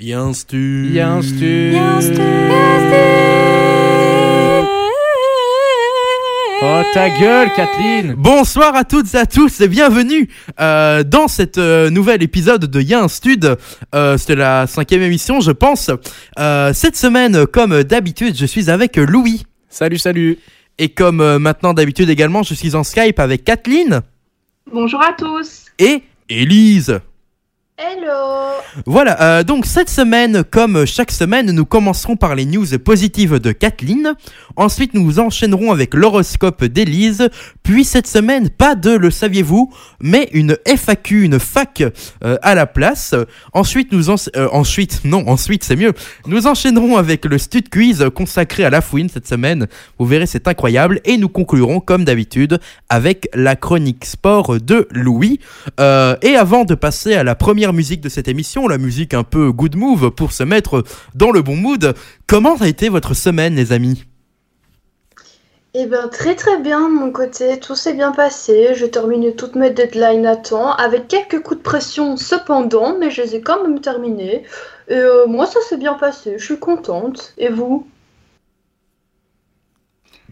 Y'a un stu. Y'a un stu. Oh ta gueule, Kathleen Bonsoir à toutes et à tous et bienvenue euh, dans cet euh, nouvel épisode de Y'a un stud. Euh, C'était la cinquième émission, je pense. Euh, cette semaine, comme d'habitude, je suis avec Louis. Salut, salut Et comme euh, maintenant d'habitude également, je suis en Skype avec Kathleen Bonjour à tous. et Élise. Hello. Voilà, euh, donc cette semaine, comme chaque semaine, nous commencerons par les news positives de Kathleen. Ensuite, nous enchaînerons avec l'horoscope d'Élise. Puis cette semaine, pas de le saviez-vous, mais une FAQ, une fac euh, à la place. Ensuite, nous en... euh, ensuite, non, ensuite c'est mieux. Nous enchaînerons avec le stud quiz consacré à la fouine cette semaine. Vous verrez, c'est incroyable. Et nous conclurons, comme d'habitude, avec la chronique sport de Louis. Et avant de passer à la première musique de cette émission, la musique un peu good move pour se mettre dans le bon mood, comment a été votre semaine, les amis? Eh bien, très très bien de mon côté. Tout s'est bien passé. J'ai terminé toutes mes deadlines à temps, avec quelques coups de pression cependant, mais je les ai quand même terminés. Et euh, moi, ça s'est bien passé. Je suis contente. Et vous?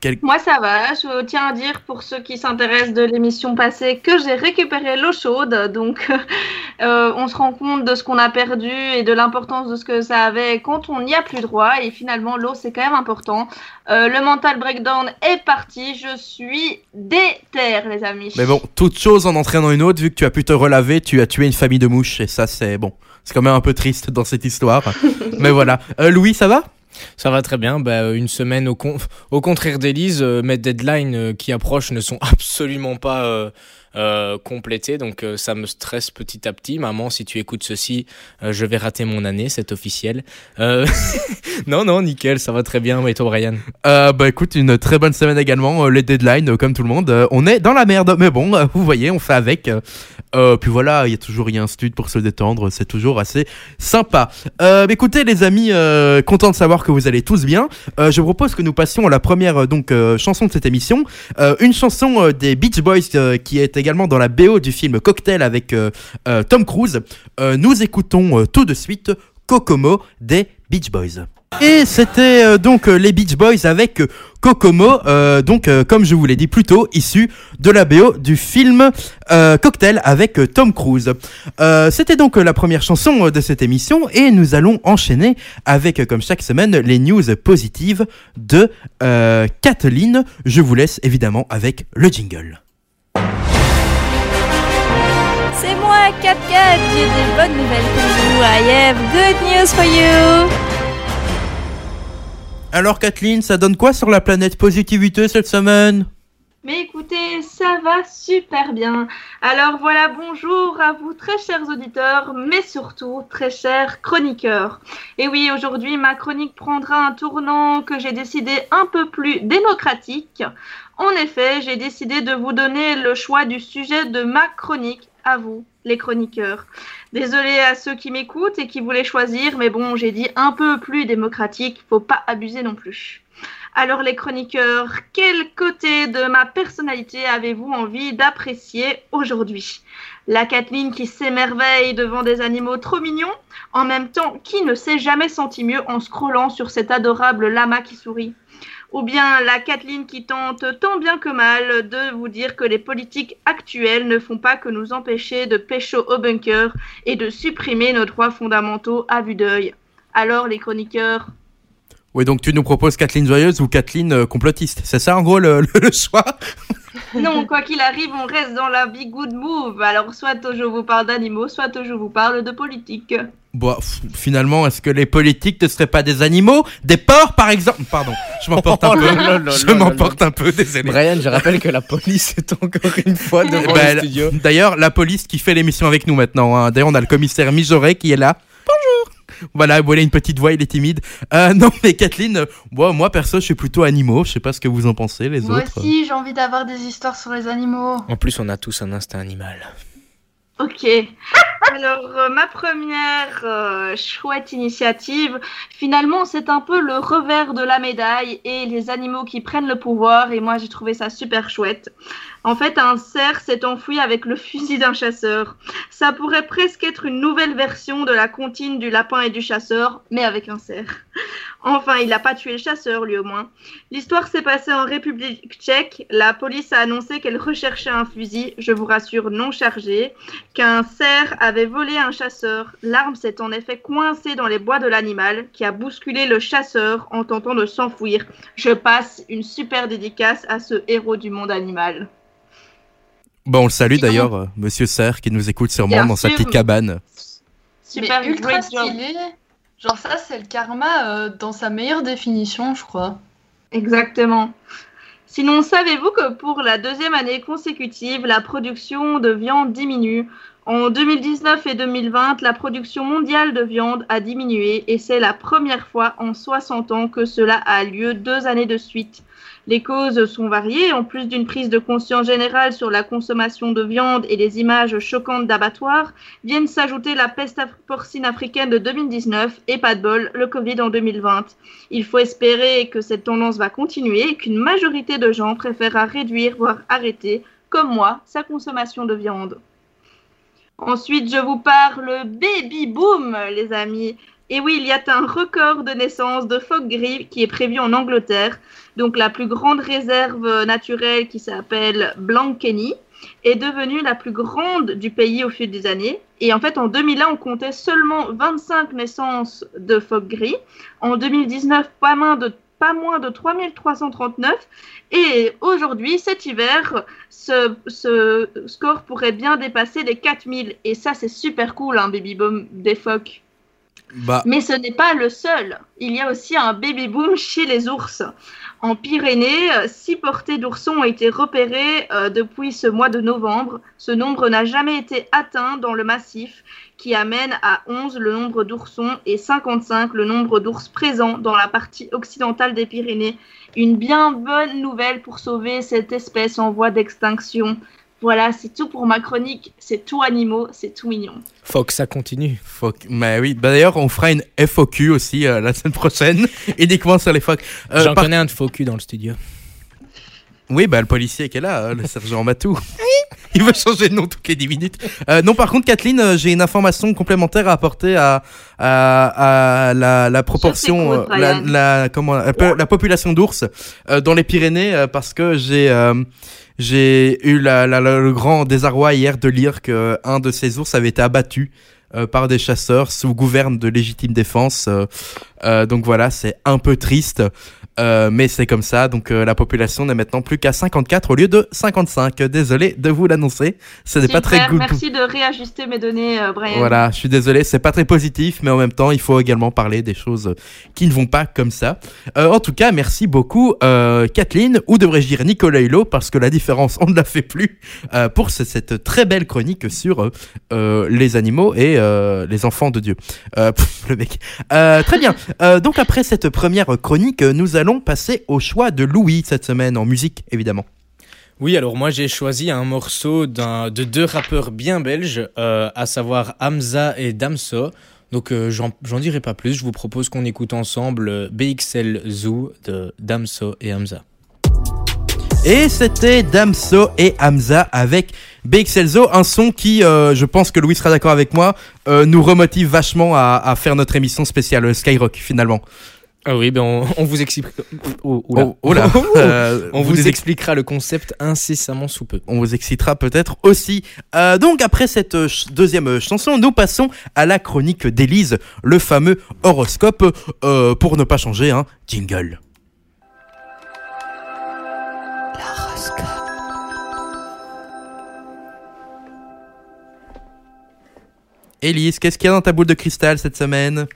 Quel- Moi, ça va. Je tiens à dire pour ceux qui s'intéressent de l'émission passée que j'ai récupéré l'eau chaude. Donc, euh, on se rend compte de ce qu'on a perdu et de l'importance de ce que ça avait quand on n'y a plus droit. Et finalement, l'eau, c'est quand même important. Euh, le mental breakdown est parti. Je suis déter, les amis. Mais bon, toute chose en entraînant une autre, vu que tu as pu te relaver, tu as tué une famille de mouches, et ça, c'est bon. C'est quand même un peu triste dans cette histoire. Mais voilà. Euh, Louis, ça va? Ça va très bien, bah, une semaine au, con- au contraire d'Elise, euh, mes deadlines euh, qui approchent ne sont absolument pas euh, complétées, donc euh, ça me stresse petit à petit. Maman, si tu écoutes ceci, euh, je vais rater mon année, c'est officiel. Non, non, nickel, ça va très bien, et toi Brian? Bah écoute, une très bonne semaine également. Les deadlines, comme tout le monde, on est dans la merde. Mais bon, vous voyez, on fait avec. Puis voilà, il y a toujours y un stud pour se détendre. C'est toujours assez sympa. Écoutez, les amis, content de savoir que vous allez tous bien. Je propose que nous passions à la première donc chanson de cette émission. Une chanson des Beach Boys qui est également dans la BO du film Cocktail avec euh, euh, Tom Cruise. Euh, nous écoutons tout de suite Kokomo des Beach Boys. Et c'était donc les Beach Boys avec Kokomo, donc comme je vous l'ai dit plus tôt, issu de la BO du film Cocktail avec Tom Cruise. C'était donc la première chanson de cette émission et nous allons enchaîner avec, comme chaque semaine, les news positives de Kathleen. Je vous laisse évidemment avec le jingle. C'est moi, 4 j'ai des bonnes nouvelles pour vous. I have good news for you. Alors Kathleen, ça donne quoi sur la planète positivité cette semaine? Mais écoutez, ça va super bien. Alors voilà, bonjour à vous très chers auditeurs, mais surtout très chers chroniqueurs. Et oui, aujourd'hui, ma chronique prendra un tournant que j'ai décidé un peu plus démocratique. En effet, j'ai décidé de vous donner le choix du sujet de ma chronique à vous, les chroniqueurs. Désolé à ceux qui m'écoutent et qui voulaient choisir, mais bon, j'ai dit un peu plus démocratique, faut pas abuser non plus. Alors les chroniqueurs, quel côté de ma personnalité avez-vous envie d'apprécier aujourd'hui? La Kathleen qui s'émerveille devant des animaux trop mignons En même temps, qui ne s'est jamais senti mieux en scrollant sur cet adorable lama qui sourit? Ou bien la Kathleen qui tente tant bien que mal de vous dire que les politiques actuelles ne font pas que nous empêcher de pécho au bunker et de supprimer nos droits fondamentaux à vue d'œil. Alors les chroniqueurs, Oui, donc tu nous proposes Kathleen joyeuse ou Kathleen euh, complotiste. C'est ça en gros le, le- le choix Non, quoi qu'il arrive, on reste dans la Big Good Move. Alors, soit je vous parle d'animaux, soit je vous parle de politique. Bon, f- finalement, est-ce que les politiques ne seraient pas des animaux? Des porcs, par exemple? Pardon, je m'emporte un Oh peu. je m'emporte un peu, désolé. Brian, je rappelle que la police est encore une fois Eh devant ben, le studio. D'ailleurs, la police qui fait l'émission avec nous maintenant. hein. D'ailleurs, on a le commissaire Mijoret qui est là. Bonjour voilà, voilà une petite voix, il est timide. Euh, non, mais Kathleen, moi, moi perso, je suis plutôt animaux. Je sais pas ce que vous en pensez, les Moi autres. aussi, j'ai envie d'avoir des histoires sur les animaux. En plus, on a tous un instinct animal. Ok. Alors, euh, ma première euh, chouette initiative, finalement, c'est un peu le revers de la médaille et les animaux qui prennent le pouvoir. Et moi, j'ai trouvé ça super chouette. En fait, un cerf s'est enfui avec le fusil d'un chasseur. Ça pourrait presque être une nouvelle version de la comptine du lapin et du chasseur, mais avec un cerf. Enfin, il n'a pas tué le chasseur, lui au moins. L'histoire s'est passée en République tchèque. La police a annoncé qu'elle recherchait un fusil, je vous rassure, non chargé, qu'un cerf avait volé un chasseur. L'arme s'est en effet coincée dans les bois de l'animal, qui a bousculé le chasseur en tentant de s'enfuir. Je passe une super dédicace à ce héros du monde animal. Bon, on le salue d'ailleurs, euh, Monsieur Serre, qui nous écoute sûrement Bien dans sa petite cabane. Super, mais ultra stylé. Genre ça, c'est le karma euh, dans sa meilleure définition, je crois. Exactement. Sinon, savez-vous que pour la deuxième année consécutive, la production de viande diminue? En 2019 et 2020, la production mondiale de viande a diminué et c'est la première fois en 60 ans que cela a lieu deux années de suite. Les causes sont variées, en plus d'une prise de conscience générale sur la consommation de viande et les images choquantes d'abattoirs, viennent s'ajouter la peste porcine africaine de 2019 et pas de bol, le Covid en 2020. Il faut espérer que cette tendance va continuer et qu'une majorité de gens préférera réduire, voire arrêter, comme moi, sa consommation de viande. Ensuite, je vous parle baby boom, les amis. Et oui, il y a un record de naissance de phoques gris qui est prévu en Angleterre. Donc, la plus grande réserve naturelle qui s'appelle Blankeny est devenue la plus grande du pays au fil des années. Et en fait, en 2001, on comptait seulement 25 naissances de phoques gris. En 2019, pas moins de, pas moins de 3339. Et aujourd'hui, cet hiver, ce, score pourrait bien dépasser les 4000. Et ça, c'est super cool, un baby boom des phoques. Bah, Mais ce n'est pas le seul. Il y a aussi un baby boom chez les ours. En Pyrénées, six portées d'oursons ont été repérées euh, depuis ce mois de novembre. Ce nombre n'a jamais été atteint dans le massif, qui amène à 11 le nombre d'oursons et 55 le nombre d'ours présents dans la partie occidentale des Pyrénées. Une bien bonne nouvelle pour sauver cette espèce en voie d'extinction. Voilà, c'est tout pour ma chronique. C'est tout animaux, c'est tout mignon. Faut que ça continue. fuck. Mais oui, bah, d'ailleurs, on fera une FOQ aussi euh, la semaine prochaine, uniquement sur les phoques. Euh, J'en par- connais un de faux cul dans le studio. Oui, bah le policier qui est là, euh, le sergent Matou. Il veut changer de nom toutes les 10 minutes. Euh, non, par contre, Kathleen, euh, j'ai une information complémentaire à apporter à, à, à la, la proportion, euh, la, comment, la, po- la population d'ours euh, dans les Pyrénées, euh, parce que j'ai euh, j'ai eu le grand désarroi hier de lire que un de ces ours avait été abattu. euh, par des chasseurs sous gouverne de légitime défense. euh, euh, donc voilà, c'est un peu triste. Euh, mais c'est comme ça, donc euh, la population n'est maintenant plus qu'à 54 au lieu de 55. Désolé de vous l'annoncer, ce n'est pas très good. Merci de réajuster mes données, euh, Brian. Voilà, je suis désolé, c'est pas très positif, mais en même temps, il faut également parler des choses qui ne vont pas comme ça. En tout cas, merci beaucoup, Kathleen, ou devrais-je dire Nicolas Hulot, parce que la différence, on ne la fait plus, pour ce- cette très belle chronique sur les animaux et les enfants de Dieu. Pff, le mec. Très bien. Donc après cette première chronique, nous allons passer au choix de Louis cette semaine en musique, évidemment. Oui, alors moi j'ai choisi un morceau d'un de deux rappeurs bien belges, euh, à savoir Hamza et Damso. Donc euh, j'en dirai pas plus, je vous propose qu'on écoute ensemble euh, BXL Zoo de Damso et Hamza. Et c'était Damso et Hamza avec BXLZO, un son qui, euh, je pense que Louis sera d'accord avec moi, euh, nous remotive vachement à, à faire notre émission spéciale Skyrock finalement. Ah oui, ben on, on vous. Oh. Oh, oh là, euh, on vous vous, ex- expliquera le concept incessamment sous peu. on vous excitera peut-être aussi. Euh, donc après cette euh, ch- deuxième euh, chanson, nous passons à la chronique d'Élise, le fameux horoscope, euh, pour ne pas changer, hein, jingle. Élise, qu'est-ce qu'il y a dans ta boule de cristal cette semaine?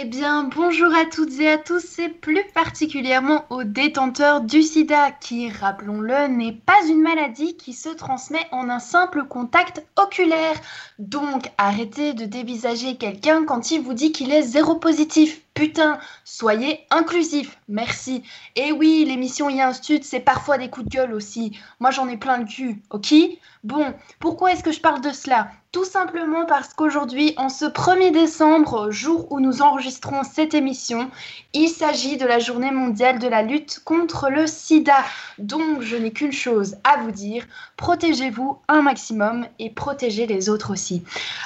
Eh bien, bonjour à toutes et à tous, et plus particulièrement aux détenteurs du sida, qui, rappelons-le, n'est pas une maladie qui se transmet en un simple contact oculaire. Donc, arrêtez de dévisager quelqu'un quand il vous dit qu'il est zéro positif. Putain, soyez inclusifs, merci. Et oui, l'émission Y a un stud, c'est parfois des coups de gueule aussi. Moi j'en ai plein le cul, ok? Bon, pourquoi est-ce que je parle de cela? Tout simplement parce qu'aujourd'hui, en ce 1er décembre, jour où nous enregistrons cette émission, il s'agit de la journée mondiale de la lutte contre le sida. Donc, je n'ai qu'une chose à vous dire, protégez-vous un maximum et protégez les autres aussi.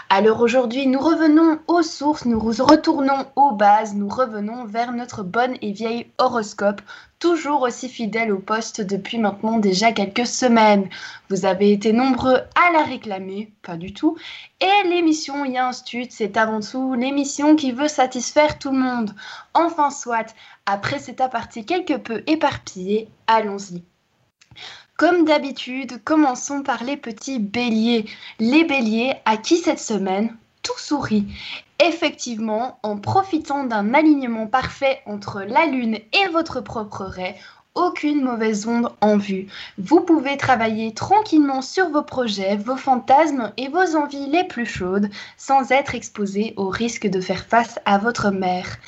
Alors aujourd'hui, nous revenons aux sources, nous retournons aux bases, revenons vers notre bonne et vieille horoscope toujours aussi fidèle au poste depuis maintenant déjà quelques semaines. Vous avez été nombreux à la réclamer, pas du tout. Et l'émission Y stud, c'est avant tout l'émission qui veut satisfaire tout le monde. Enfin soit, après cet aparté quelque peu éparpillé, allons-y. Comme d'habitude, commençons par les petits béliers. Les béliers à qui cette semaine tout sourit. Effectivement, en profitant d'un alignement parfait entre la Lune et votre propre raie, aucune mauvaise onde en vue. Vous pouvez travailler tranquillement sur vos projets, vos fantasmes et vos envies les plus chaudes sans être exposé au risque de faire face à votre mère.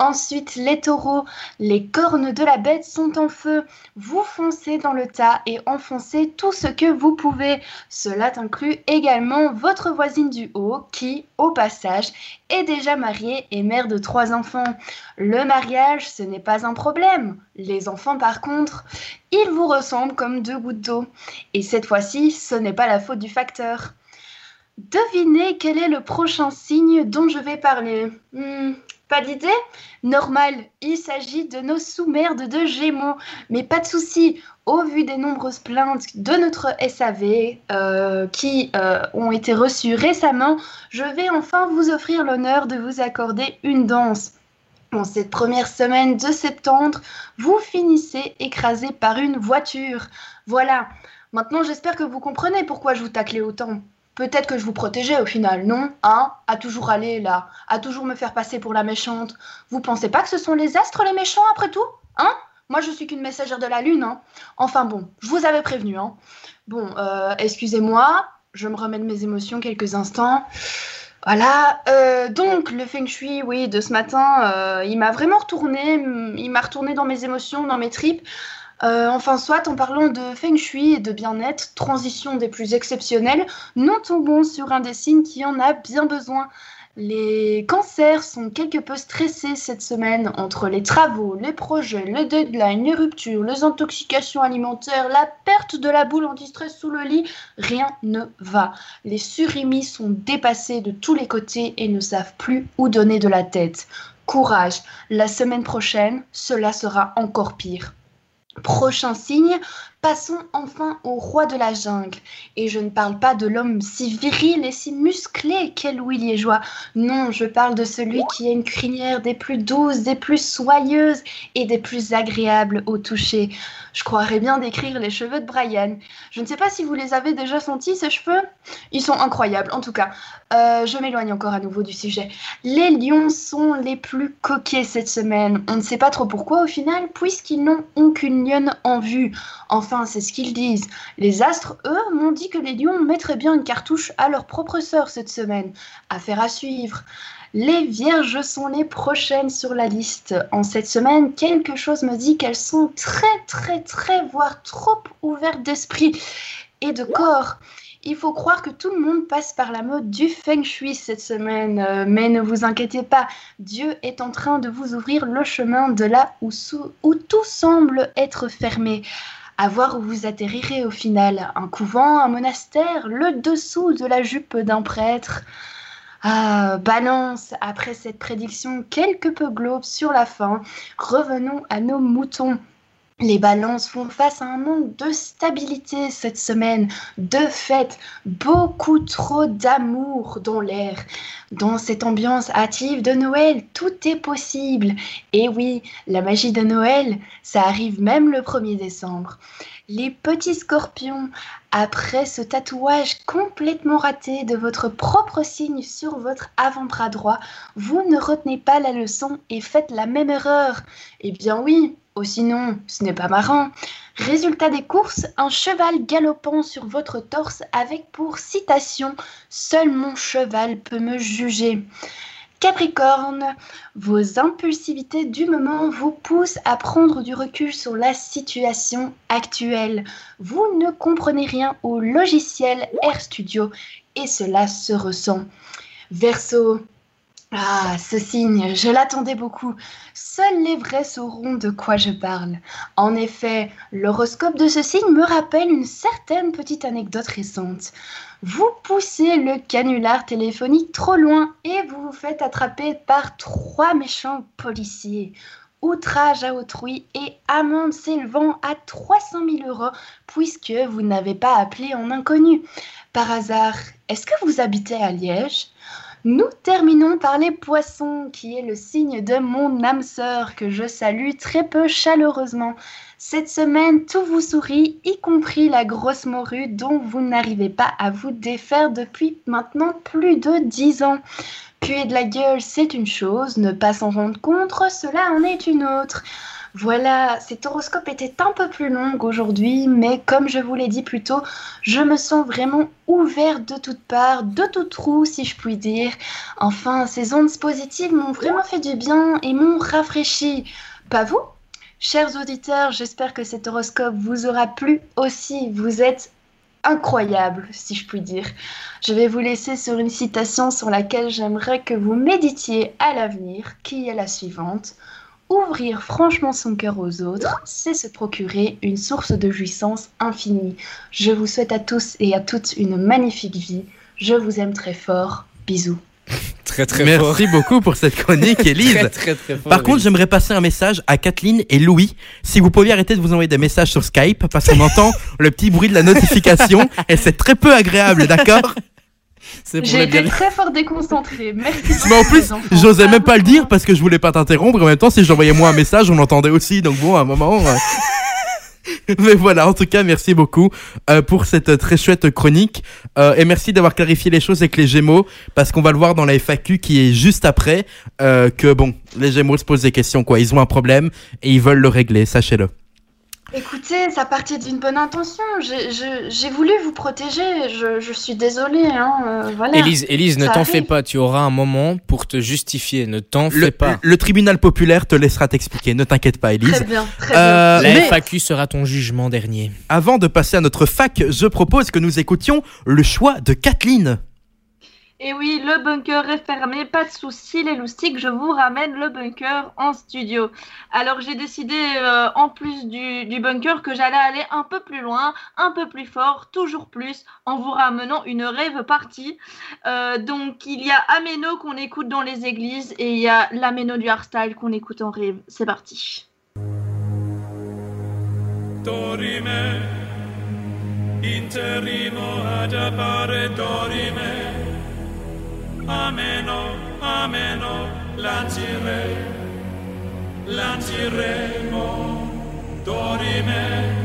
Ensuite, les taureaux, les cornes de la bête sont en feu. Vous foncez dans le tas et enfoncez tout ce que vous pouvez. Cela inclut également votre voisine du haut qui, au passage, est déjà mariée et mère de trois enfants. Le mariage, ce n'est pas un problème. Les enfants, par contre, ils vous ressemblent comme deux gouttes d'eau. Et cette fois-ci, ce n'est pas la faute du facteur. Devinez quel est le prochain signe dont je vais parler. Hmm, pas d'idée Normal, il s'agit de nos sous-merdes de Gémeaux. Mais pas de souci, au vu des nombreuses plaintes de notre SAV euh, qui euh, ont été reçues récemment, je vais enfin vous offrir l'honneur de vous accorder une danse. En cette première semaine de septembre, vous finissez écrasé par une voiture. Voilà. Maintenant, j'espère que vous comprenez pourquoi je vous taclais autant. Peut-être que je vous protégeais au final, non Hein À toujours aller là, à toujours me faire passer pour la méchante. Vous pensez pas que ce sont les astres les méchants après tout Hein? Moi je suis qu'une messagère de la lune, hein Enfin bon, je vous avais prévenu, hein Bon, euh, excusez-moi, je me remets de mes émotions quelques instants. Voilà, euh, donc le feng shui, oui, de ce matin, euh, il m'a vraiment retourné, il m'a retourné dans mes émotions, dans mes tripes. Euh, enfin, soit en parlant de feng shui et de bien-être, transition des plus exceptionnelles, nous tombons sur un des signes qui en a bien besoin. Les cancers sont quelque peu stressés cette semaine entre les travaux, les projets, les deadlines, les ruptures, les intoxications alimentaires, la perte de la boule anti-stress sous le lit. Rien ne va. Les surimis sont dépassés de tous les côtés et ne savent plus où donner de la tête. Courage, la semaine prochaine, cela sera encore pire. Prochain signe, passons enfin au roi de la jungle. Et je ne parle pas de l'homme si viril et si musclé qu'est Louis Liégeois. Non, je parle de celui qui a une crinière des plus douces, des plus soyeuses et des plus agréables au toucher. Je croirais bien décrire les cheveux de Brian. Je ne sais pas si vous les avez déjà sentis, ces cheveux. Ils sont incroyables, en tout cas. Euh, je m'éloigne encore à nouveau du sujet. Les lions sont les plus coquets cette semaine. On ne sait pas trop pourquoi au final, puisqu'ils n'ont aucune lionne en vue. C'est ce qu'ils disent. Les astres, eux, m'ont dit que les lions mettraient bien une cartouche à leur propre sœur cette semaine. Affaire à suivre. Les vierges sont les prochaines sur la liste. En cette semaine, quelque chose me dit qu'elles sont très, très, très, voire trop ouvertes d'esprit et de corps. Il faut croire que tout le monde passe par la mode du feng shui cette semaine, euh, mais ne vous inquiétez pas, Dieu est en train de vous ouvrir le chemin de là où, où tout semble être fermé. À voir où vous atterrirez au final, un couvent, un monastère, le dessous de la jupe d'un prêtre. Ah, balance, après cette prédiction quelque peu globe sur la fin, revenons à nos moutons. Les balances font face à un manque de stabilité cette semaine, de fait, beaucoup trop d'amour dans l'air. Dans cette ambiance hâtive de Noël, tout est possible. Et oui, la magie de Noël, ça arrive même le 1er décembre. Les petits scorpions, après ce tatouage complètement raté de votre propre signe sur votre avant-bras droit, vous ne retenez pas la leçon et faites la même erreur. Eh bien oui, ou sinon, ce n'est pas marrant. Résultat des courses, un cheval galopant sur votre torse avec pour citation Seul mon cheval peut me juger. Capricorne, vos impulsivités du moment vous poussent à prendre du recul sur la situation actuelle. Vous ne comprenez rien au logiciel RStudio et cela se ressent. Verseau, ah, ce signe, je l'attendais beaucoup. Seuls les vrais sauront de quoi je parle. En effet, l'horoscope de ce signe me rappelle une certaine petite anecdote récente. Vous poussez le canular téléphonique trop loin et vous vous faites attraper par trois méchants policiers. Outrage à autrui et amende s'élevant à 300 000 euros puisque vous n'avez pas appelé en inconnu. Par hasard, est-ce que vous habitez à Liège? Nous terminons par les poissons, qui est le signe de mon âme sœur, que je salue très peu chaleureusement. Cette semaine, tout vous sourit, y compris la grosse morue dont vous n'arrivez pas à vous défaire depuis maintenant plus de dix ans. Puer de la gueule, c'est une chose, ne pas s'en rendre compte, cela en est une autre. Voilà, cet horoscope était un peu plus long aujourd'hui, mais comme je vous l'ai dit plus tôt, je me sens vraiment ouverte de toutes parts, de tout trou si je puis dire. Enfin, ces ondes positives m'ont vraiment fait du bien et m'ont rafraîchi. Pas vous? Chers auditeurs, j'espère que cet horoscope vous aura plu aussi. Vous êtes incroyable, si je puis dire. Je vais vous laisser sur une citation sur laquelle j'aimerais que vous méditiez à l'avenir, qui est la suivante. Ouvrir franchement son cœur aux autres, c'est se procurer une source de jouissance infinie. Je vous souhaite à tous et à toutes une magnifique vie. Je vous aime très fort. Bisous. Très très Merci fort. beaucoup pour cette chronique, Elise. Très très très fort. Par contre, j'aimerais passer un message à Kathleen et Louis. Si vous pouviez arrêter de vous envoyer des messages sur Skype, parce qu'on entend le petit bruit de la notification et c'est très peu agréable, d'accord? J'ai été très fort déconcentrée. Merci. Mais en plus, j'osais même pas le dire parce que je voulais pas t'interrompre. En même temps, si j'envoyais moi un message, on l'entendait aussi. Donc bon, à un moment. euh, Mais voilà, en tout cas, merci beaucoup euh, pour cette très chouette chronique. Euh, et merci d'avoir clarifié les choses avec les Gémeaux, parce qu'on va le voir dans la FAQ qui est juste après, euh, que bon, les Gémeaux se posent des questions, quoi. Ils ont un problème et ils veulent le régler, sachez-le. Écoutez, ça partait d'une bonne intention. J'ai- voulu vous protéger. Je, je suis désolée. Hein, euh, voilà. Élise, Élise, ne t'en fais pas. Tu auras un moment pour te justifier. Ne t'en fais pas. le tribunal populaire te laissera t'expliquer, ne t'inquiète pas, Elise. Très bien, très Euh, La mais FAQ sera ton jugement dernier. avant de passer à notre fac, je propose que nous écoutions le choix de Kathleen. Et oui, le bunker est fermé, pas de souci les loustiques, je vous ramène le bunker en studio. Alors j'ai décidé, euh, en plus du, bunker, que j'allais aller un peu plus loin, un peu plus fort, toujours plus, en vous ramenant une rêve partie. Euh, donc il y a Ameno qu'on écoute dans les églises et il y a l'Ameno du hardstyle qu'on écoute en rêve. C'est parti. Ameno, oh, ameno, oh, lancire, lanciremo, dorime.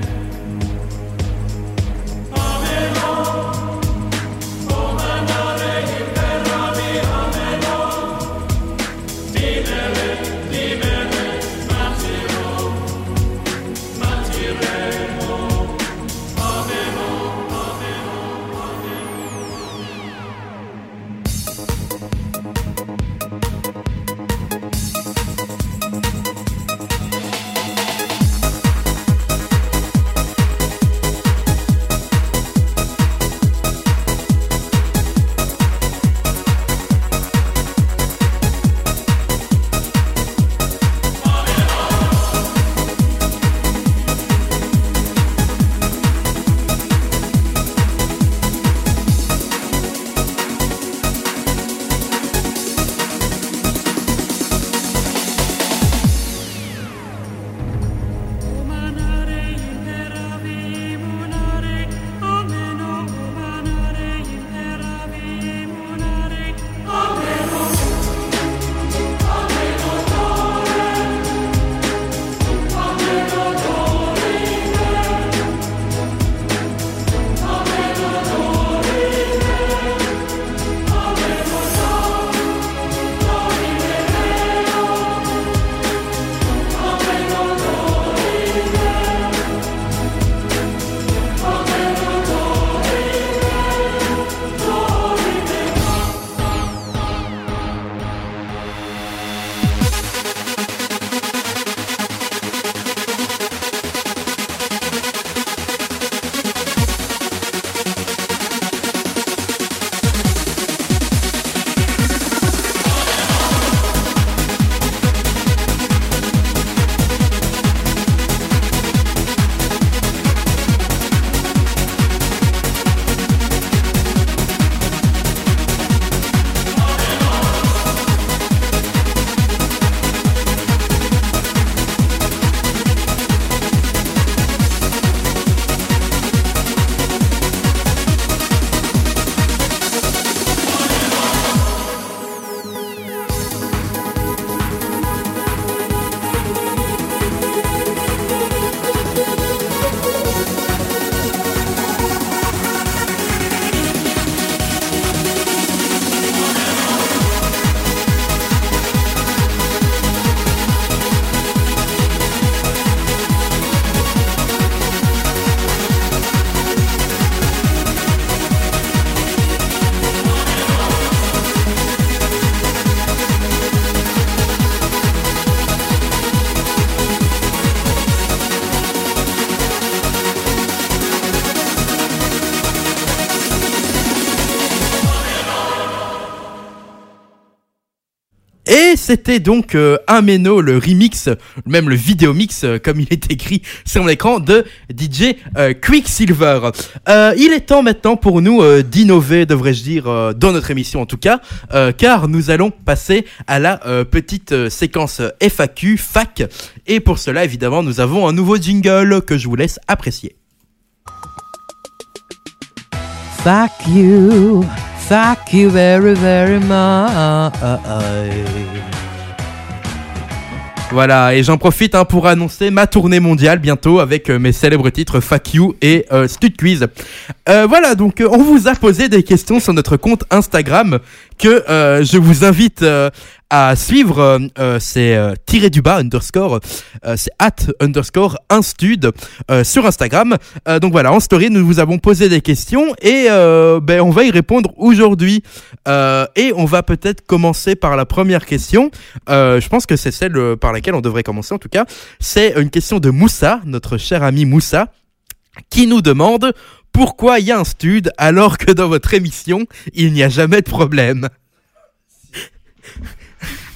C'était donc euh, un méno, le remix, même le vidéo mix, euh, comme il est écrit sur mon écran, de DJ euh, Quicksilver. Euh, il est temps maintenant pour nous d'innover, devrais-je dire, dans notre émission en tout cas, car nous allons passer à la petite séquence FAQ, FAC, et pour cela, évidemment, nous avons un nouveau jingle que je vous laisse apprécier. Fuck you. Fuck you very, very much. Voilà, et j'en profite hein, pour annoncer ma tournée mondiale bientôt avec euh, mes célèbres titres Fuck You et euh, Stud Quiz. Euh, voilà, donc on vous a posé des questions sur notre compte Instagram que je vous invite à suivre. euh, euh, c'est euh, tiré du bas underscore, c'est at underscore instud sur Instagram. Donc voilà, en story, nous vous avons posé des questions et ben, on va y répondre aujourd'hui. Et on va peut-être commencer par la première question. Je pense que c'est celle par laquelle on devrait commencer en tout cas. C'est une question de Moussa, notre cher ami Moussa, qui nous demande pourquoi il y a un stud alors que dans votre émission, il n'y a jamais de problème.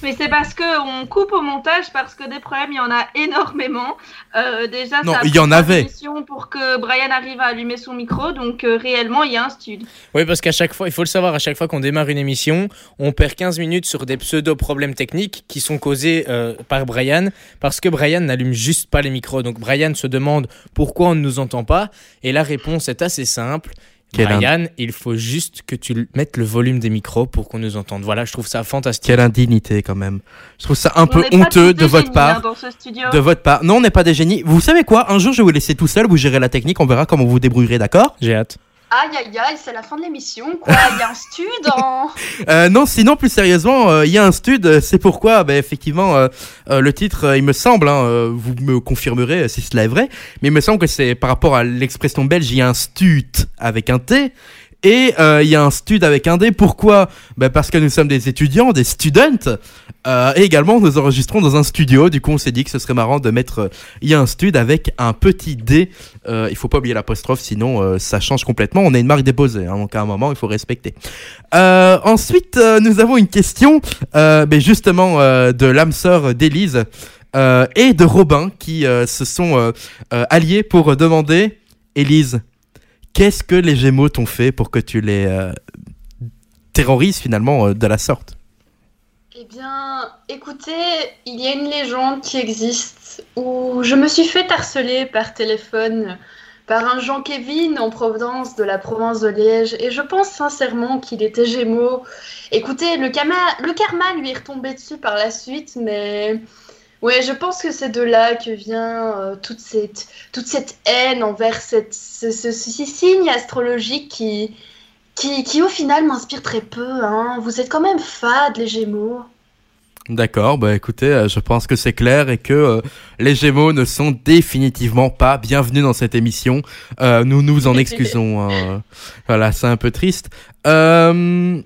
Mais c'est parce que on coupe au montage parce que des problèmes, il y en a énormément. Euh, déjà, Non, ça a il y en avait. pour que Brian arrive à allumer son micro, donc euh, réellement, il y a un stud. Oui, parce qu'à chaque fois, il faut le savoir, à chaque fois qu'on démarre une émission, on perd 15 minutes sur des pseudo-problèmes techniques qui sont causés euh, par Brian, parce que Brian n'allume juste pas les micros. Donc Brian se demande pourquoi on ne nous entend pas, et la réponse est assez simple. Quel Brian, il faut juste que tu mettes le volume des micros pour qu'on nous entende. Voilà, je trouve ça fantastique. Quelle indignité quand même. Je trouve ça un On peu honteux de votre génies, part. hein, dans ce studio. De votre part. Non, on n'est pas des génies. Vous savez quoi? Un jour, je vais vous laisser tout seul, vous gérez la technique, on verra comment vous vous débrouillerez, d'accord? J'ai hâte. Aïe aïe aïe, c'est la fin de l'émission quoi. Il y a un stud en. Euh, non, sinon, plus sérieusement, euh, il y a un stud. euh, C'est pourquoi, bah, effectivement, euh, le titre, il me semble, hein, vous me confirmerez si cela est vrai, mais il me semble que c'est par rapport à l'expression belge, il y a un stud avec un T. Et euh, il y a un stud avec un D. Pourquoi? Bah, Parce que nous sommes des étudiants, des students. Euh, et également, nous enregistrons dans un studio. Du coup, on s'est dit que ce serait marrant de mettre euh, il y a un stud avec un petit D. Euh, il faut pas oublier l'apostrophe, sinon ça change complètement. On est une marque déposée, hein, donc à un moment, il faut respecter. Ensuite, nous avons une question, euh, ben, justement, de l'âme sœur d'Élise et de Robin qui se sont alliés pour demander, Élise, qu'est-ce que les Gémeaux t'ont fait pour que tu les euh, terrorises finalement euh, de la sorte? Eh bien, écoutez, il y a une légende qui existe où je me suis fait harceler par téléphone par un Jean Kevin en provenance de la province de Liège et je pense sincèrement qu'il était Gémeaux. Écoutez, le, karma- le karma lui est retombé dessus par la suite, mais ouais, je pense que c'est de là que vient euh, toute cette toute cette haine envers cette, ce, ce- ce signe astrologique qui qui, qui au final m'inspire très peu. Hein. Vous êtes quand même fades les Gémeaux. D'accord, bah écoutez, euh, je pense que c'est clair et que euh, les Gémeaux ne sont définitivement pas bienvenus dans cette émission. Euh, nous nous en excusons. hein. Voilà, c'est un peu triste. Une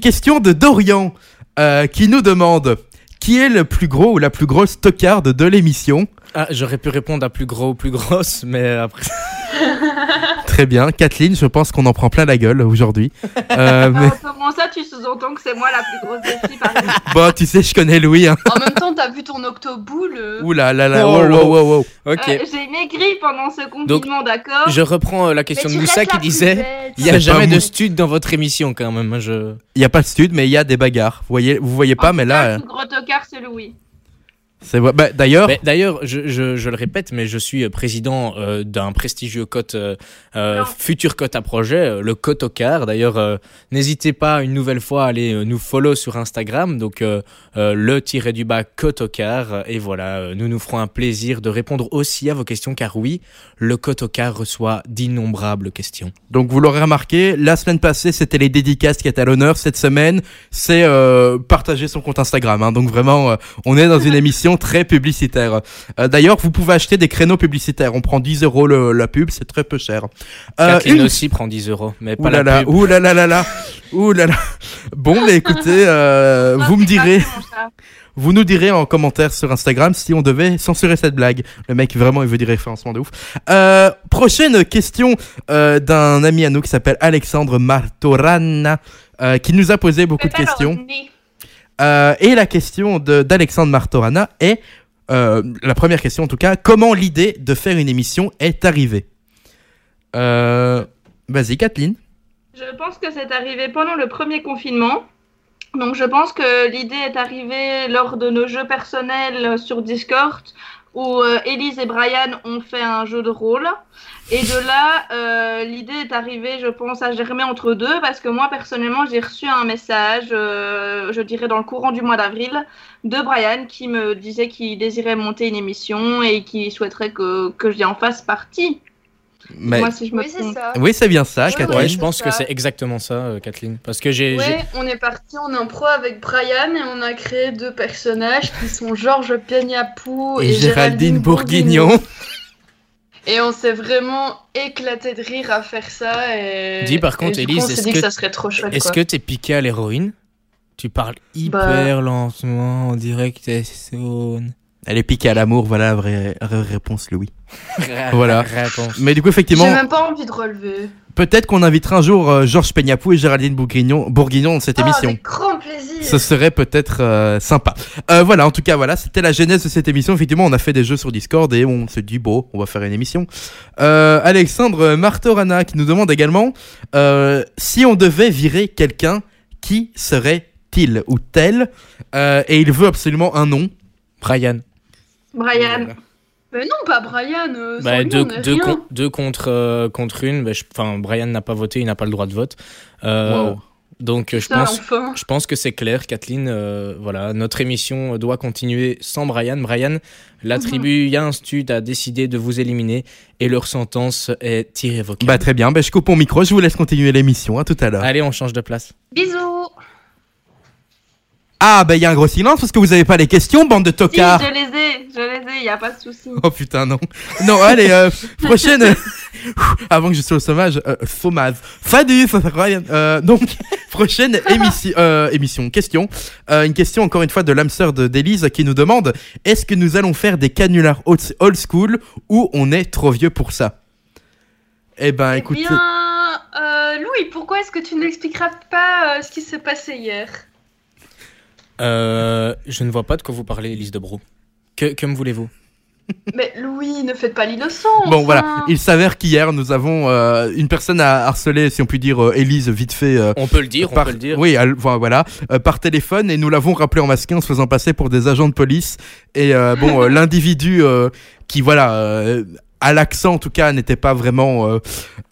question de Dorian qui nous demande qui est le plus gros ou la plus grosse tocarde de l'émission Ah, j'aurais pu répondre à plus gros ou plus grosse, mais après. Très bien, Kathleen, je pense qu'on en prend plein la gueule aujourd'hui. Euh, mais Ah, comment ça, tu sous-entends que c'est moi la plus grosse des filles, par exemple bon, tu sais, je connais Louis. Hein. En même temps, t'as vu ton octoboule. euh, Ouh là là là, Oh, wow, wow, wow, wow. Ok. Euh, J'ai maigri pendant ce confinement, d'accord Je reprends euh, la question mais de Moussa qui disait il n'y a jamais de stud dans votre émission quand même. hein, Je... Il n'y a pas de stud, mais il y a des bagarres. Vous voyez, vous voyez pas, En mais là, euh, Le plus gros tocard, c'est Louis. C'est vrai. Bah, D'ailleurs, D'ailleurs, je, je, je le répète, mais je suis euh, président euh, d'un prestigieux cote, euh, euh, futur cote à projet, le cote au quart. D'ailleurs, euh, n'hésitez pas une nouvelle fois à aller nous follow sur Instagram, donc euh, euh, le tiré du bas cote au quart. Et voilà, nous nous ferons un plaisir de répondre aussi à vos questions, car oui, le cote au quart reçoit d'innombrables questions. Donc vous l'aurez remarqué, la semaine passée c'était les dédicaces qui étaient à l'honneur. Cette semaine c'est euh, partager son compte Instagram. hein. Donc vraiment, euh, on est dans une émission très publicitaire. Euh, D'ailleurs, vous pouvez acheter des créneaux publicitaires. On prend 10 euros le- la pub, c'est très peu cher. Euh, une- aussi prend 10 euros, mais Ouh pas là la là, pub. ouh là là là là, ouh là là. Bon, mais écoutez, euh, vous me direz, vous nous direz en commentaire sur Instagram si on devait censurer cette blague. Le mec vraiment il veut du référencement de ouf. Euh, prochaine question euh, d'un ami à nous qui s'appelle Alexandre Martorana euh, qui nous a posé beaucoup de questions. Euh, et la question d'Alexandre Martorana est, euh, la première question en tout cas, comment l'idée de faire une émission est arrivée Euh, Vas-y, Kathleen. Je pense que c'est arrivé pendant le premier confinement. Donc je pense que l'idée est arrivée lors de nos jeux personnels sur Discord où Elise et Brian ont fait un jeu de rôle. Et de là, euh, l'idée est arrivée, je pense, à germer entre deux parce que moi, personnellement, j'ai reçu un message, euh, je dirais dans le courant du mois d'avril, de Brian qui me disait qu'il désirait monter une émission et qui souhaiterait que, que j'y en fasse partie. Mais- Moi, si je me Oui, c'est ça. Oui, c'est bien ça, Ouais, Kathleen. Ouais, je pense ça. que c'est exactement ça, euh, Kathleen. Parce que j'ai. j'ai- Ouais, on est parti en impro avec Brian et on a créé deux personnages qui sont Georges Piagnapou Et et, Géraldine Bourguignon. Et on s'est vraiment éclaté de rire à faire ça. Et... Dis, par et contre, coup, s'est est-ce dit que- que ça serait trop chouette. Est-ce quoi. que t'es piqué à l'héroïne? Tu parles hyper lentement, on dirait que t'es saune. Elle est piquée à l'amour, voilà la vraie, vraie réponse, Louis. Voilà. Réponse. Mais du coup, J'ai effectivement, même pas envie de relever. Peut-être qu'on invitera un jour euh, Georges Peñapou et Géraldine Bourguignon, Bourguignon dans cette Ah, émission. avec grand plaisir. Ce serait peut-être euh, sympa. Euh, voilà, en tout cas, voilà, c'était la genèse de cette émission. Effectivement, on a fait des jeux sur Discord et on se dit, bon, on va faire une émission. Euh, Alexandre Martorana qui nous demande également euh, si on devait virer quelqu'un, qui serait-il ou tel Euh, Et il veut absolument un nom. Brian. Brian. Mais non, pas Brian. euh, Bah, lui, deux, con- contre, euh, contre une. Bah, Enfin, Brian n'a pas voté, il n'a pas le droit de vote. Euh, Wow. Donc, je pense, enfin. je pense que c'est clair, Kathleen. euh, voilà, notre émission doit continuer sans Brian. Brian, la Mhm. tribu Il y a un stud a décidé de vous éliminer et leur sentence est irrévocable. Bah, très bien, bah, je coupe mon micro, je vous laisse continuer l'émission. À tout à l'heure. Allez, on change de place. Bisous. Ah, bah, il y a un gros silence parce que vous avez pas les questions, bande de Si, tocards. je les ai, je les ai, il n'y a pas de souci. Oh putain, non. Non, allez, euh, prochaine. Avant que je sois au sommage, euh, sommage. Fadu, ça fait rien. Euh, donc, prochaine émission, euh, émission, question. Euh, une question encore une fois de l'âme sœur d'Élise qui nous demande est-ce que nous allons faire des canulars old school ou on est trop vieux pour ça? Eh ben, Eh écoutez. bien, euh, Louis, pourquoi est-ce que tu n'expliqueras pas ce qui s'est passé hier? Euh, je ne vois pas de quoi vous parlez, Elise de Brou. Que, que me voulez-vous? Mais Louis, ne faites pas l'innocent. Bon voilà, il s'avère qu'hier nous avons euh, une personne à harceler, si on peut dire, euh, Élise vite fait. euh, On peut le dire, par- on peut le dire. Oui, elle- voilà, euh, par téléphone et nous l'avons rappelé en masqué en se faisant passer pour des agents de police. Et euh, bon, euh, l'individu euh, qui, voilà, euh, à l'accent en tout cas, n'était pas vraiment. euh,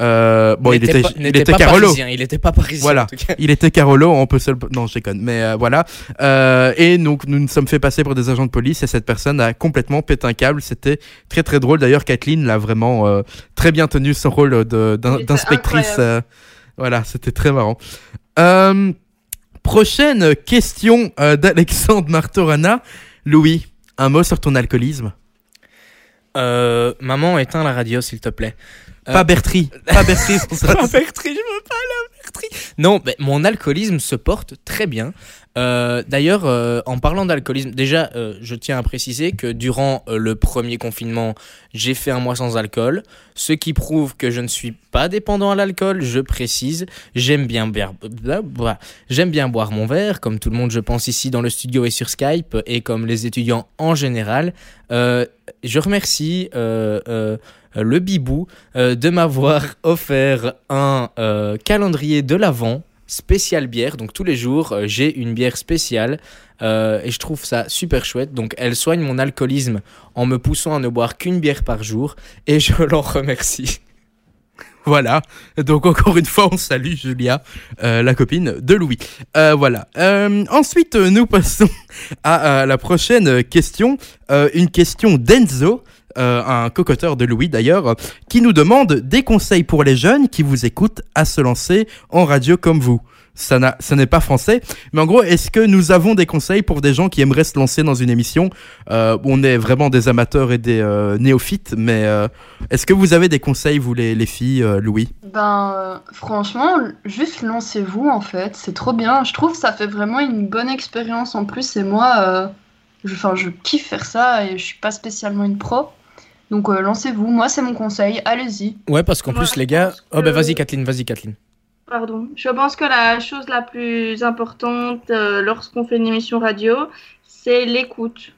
euh, bon, il était, pas- il n'était était pas Carolo. parisien, Il était pas parisien. Voilà. en tout cas. Il était Carolo, on peut se le... Non, je déconne, mais euh, voilà. Euh, et donc, nous nous sommes fait passer pour des agents de police et cette personne a complètement pété un câble. C'était très très drôle. D'ailleurs, Kathleen l'a vraiment euh, très bien tenu son rôle d'inspectrice. euh, voilà, c'était très marrant. Euh, prochaine question euh, d'Alexandre Martorana. Louis, un mot sur ton alcoolisme? Euh, maman, éteins la radio, s'il te plaît. Euh, Pas Bertry. Pas Bertry. Pas Bertry, je veux pas la Bertry. Non, mais mon alcoolisme se porte très bien. Euh, D'ailleurs, euh, en parlant d'alcoolisme, déjà, euh, je tiens à préciser que durant le premier confinement, j'ai fait un mois sans alcool, ce qui prouve que je ne suis pas dépendant à l'alcool. Je précise, j'aime bien, bla- j'aime bien boire mon verre, comme tout le monde, je pense ici dans le studio et sur Skype, et comme les étudiants en général. Je remercie le Bibou de m'avoir offert un calendrier de l'Avent spécial bière. Donc tous les jours, euh, j'ai une bière spéciale euh, et je trouve ça super chouette. Donc elle soigne mon alcoolisme en me poussant à ne boire qu'une bière par jour et je l'en remercie. Voilà. Donc encore une fois, on salue Julia, euh, la copine de Louis. Voilà. Ensuite, nous passons à, à la prochaine question. Une question d'Enzo, euh, un cocoteur de Louis d'ailleurs, qui nous demande des conseils pour les jeunes qui vous écoutent à se lancer en radio comme vous. Ça, n'est pas français, mais en gros, est-ce que nous avons des conseils pour des gens qui aimeraient se lancer dans une émission Euh, On est vraiment des amateurs et des euh, néophytes, mais euh, est-ce que vous avez des conseils, vous les, les filles, Louis? Ben, franchement, juste lancez-vous en fait, c'est trop bien. Je trouve que ça fait vraiment une bonne expérience en plus. Et moi, je, je kiffe faire ça et je suis pas spécialement une pro. Donc, euh, lancez-vous. Moi, c'est mon conseil. Allez-y. Ouais, parce qu'en plus, les gars. Oh, bah vas-y, Kathleen, vas-y, Kathleen. Pardon. Je pense que la chose la plus importante euh, lorsqu'on fait une émission radio, c'est l'écoute.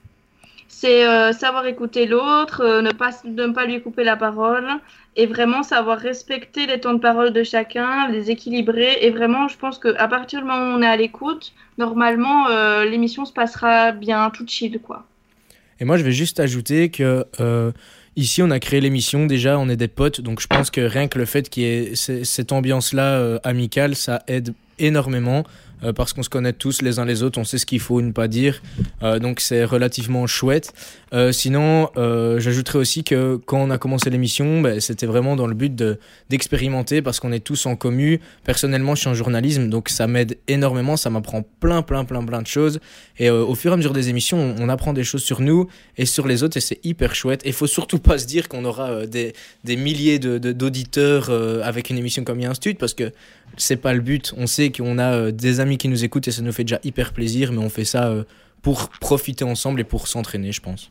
C'est euh, savoir écouter l'autre, euh, ne, pas, ne pas lui couper la parole et vraiment savoir respecter les temps de parole de chacun, les équilibrer. Et vraiment, je pense qu'à partir du moment où on est à l'écoute, normalement, euh, l'émission se passera bien, tout chill, quoi. Et moi, je vais juste ajouter que euh, ici, on a créé l'émission. Déjà, on est des potes. Donc, je pense que rien que le fait qu'il y ait cette ambiance-là euh, amicale, ça aide énormément. Euh, parce qu'on se connaît tous les uns les autres, on sait ce qu'il faut ne pas dire. Euh, donc, c'est relativement chouette. Euh, sinon, j'ajouterais aussi que quand on a commencé l'émission, ben, c'était vraiment dans le but de- d'expérimenter parce qu'on est tous en commu. Personnellement, je suis en journalisme, donc ça m'aide énormément. Ça m'apprend plein, plein, plein, plein de choses. Et au fur et à mesure des émissions, on, apprend des choses sur nous et sur les autres, et c'est hyper chouette. Et il faut surtout pas se dire qu'on aura des, des milliers de- de- d'auditeurs euh, avec une émission comme Stud, parce que c'est pas le but. On sait qu'on a des amis qui nous écoutent et ça nous fait déjà hyper plaisir, mais on fait ça euh, pour profiter ensemble et pour s'entraîner, je pense.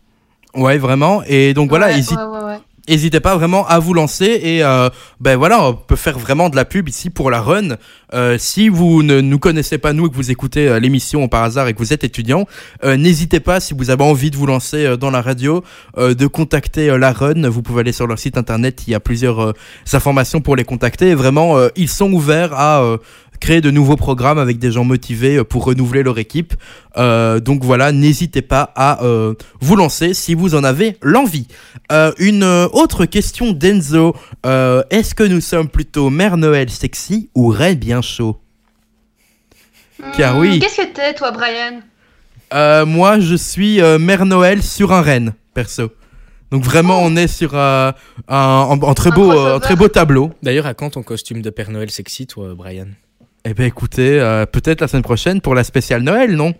Ouais, vraiment. Et donc voilà, Ouais, hési- ouais, ouais, ouais. N'hésitez pas vraiment à vous lancer et euh, ben voilà, on peut faire vraiment de la pub ici pour la run. Euh, si vous ne nous connaissez pas nous et que vous écoutez euh, l'émission par hasard et que vous êtes étudiant, euh, n'hésitez pas si vous avez envie de vous lancer euh, dans la radio, euh, de contacter euh, la run. Vous pouvez aller sur leur site internet, il y a plusieurs euh, informations pour les contacter. Et vraiment, euh, ils sont ouverts à euh, créer de nouveaux programmes avec des gens motivés euh, pour renouveler leur équipe. Euh, donc voilà, n'hésitez pas à euh, vous lancer si vous en avez l'envie. Euh, une autre question d'Enzo. Euh, Est-ce que nous sommes plutôt Mère Noël sexy ou Ray bien chaud? Car oui. Qu'est-ce que t'es, toi, Brian? Euh, Moi, je suis euh, Mère Noël sur un renne, perso. Donc vraiment, on est sur euh, un, un- un très beau, très beau tableau. D'ailleurs, à quand ton costume de Père Noël sexy, toi, Brian? Eh ben écoutez, euh, peut-être la semaine prochaine pour la spéciale Noël, non?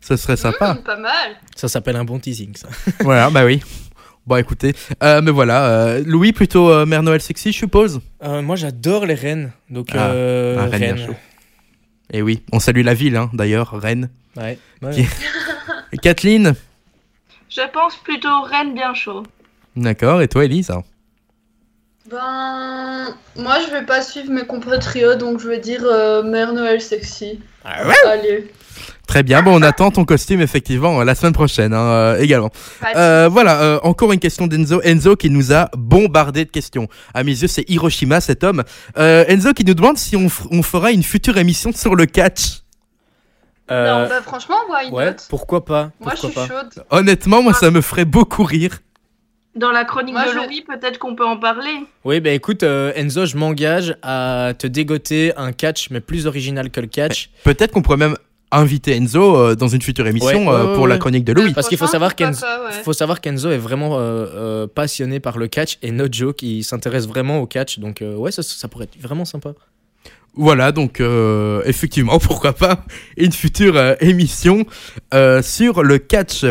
Ce serait sympa. Hmm, Pas mal. Ça s'appelle un bon teasing, ça. voilà, bah oui. Bon, écoutez, euh, mais voilà, euh, Louis plutôt euh, Mère Noël sexy, je suppose? Euh, moi, j'adore les rennes. Donc, Ah, euh, bien Rennes. chaud. Et oui, on salue la ville, hein, d'ailleurs, Rennes. Ouais. ouais. Qui- Et Kathleen? Je pense plutôt Rennes bien chaud. D'accord, et toi, Elise? Ben, moi je vais pas suivre mes compatriotes, donc je vais dire euh, Mère Noël sexy. Ah ouais Allez. Très bien, bon, on attend ton costume, effectivement, euh, la semaine prochaine, hein, euh, également. Euh, voilà, euh, encore une question d'Enzo. Enzo qui nous a bombardé de questions. À mes yeux, c'est Hiroshima, cet homme. Euh, Enzo qui nous demande si on, on fera une future émission sur le catch. Euh, Non, bah, franchement, why ouais, pourquoi pas? Moi, je suis pas? chaude. Honnêtement, moi, ça me ferait beaucoup rire. Dans la chronique Moi, de je- Louis, peut-être qu'on peut en parler. Oui, bah écoute, euh, Enzo, je m'engage à te dégoter un catch, mais plus original que le catch. Peut-être qu'on pourrait même inviter Enzo euh, dans une future émission Ouais, euh, ouais, pour ouais. la chronique de Louis. Parce qu'il faut savoir qu'Enzo- pas, ouais. faut savoir qu'Enzo est vraiment euh, euh, passionné par le catch et no joke, il s'intéresse vraiment au catch. Donc, euh, ouais, ça, ça pourrait être vraiment sympa. Voilà, donc euh, effectivement, pourquoi pas une future euh, émission euh, sur le catch.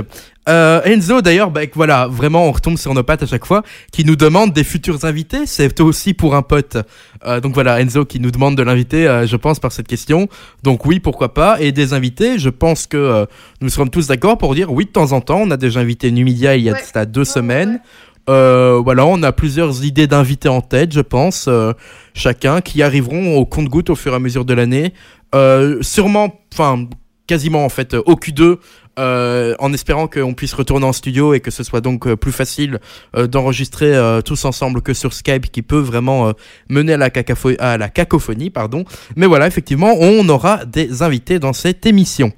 Euh, Enzo, d'ailleurs, bah, voilà, vraiment, on retombe sur nos pattes à chaque fois, qui nous demande des futurs invités. C'est aussi pour un pote. Euh, donc voilà, Enzo qui nous demande de l'inviter, euh, je pense, par cette question. Donc oui, pourquoi pas. Et des invités, je pense que nous serons tous d'accord pour dire oui, de temps en temps, on a déjà invité Numidia il y a Ouais. deux Ouais, semaines. ouais. Voilà, on a plusieurs idées d'invités en tête, je pense, chacun, qui arriveront au compte-goutte au fur et à mesure de l'année. Sûrement, enfin, quasiment en fait, au Q2, euh, en espérant qu'on puisse retourner en studio et que ce soit donc euh, plus facile euh, d'enregistrer euh, tous ensemble que sur Skype, qui peut vraiment euh, mener à la, à la cacophonie. pardon. Mais voilà, effectivement, on aura des invités dans cette émission.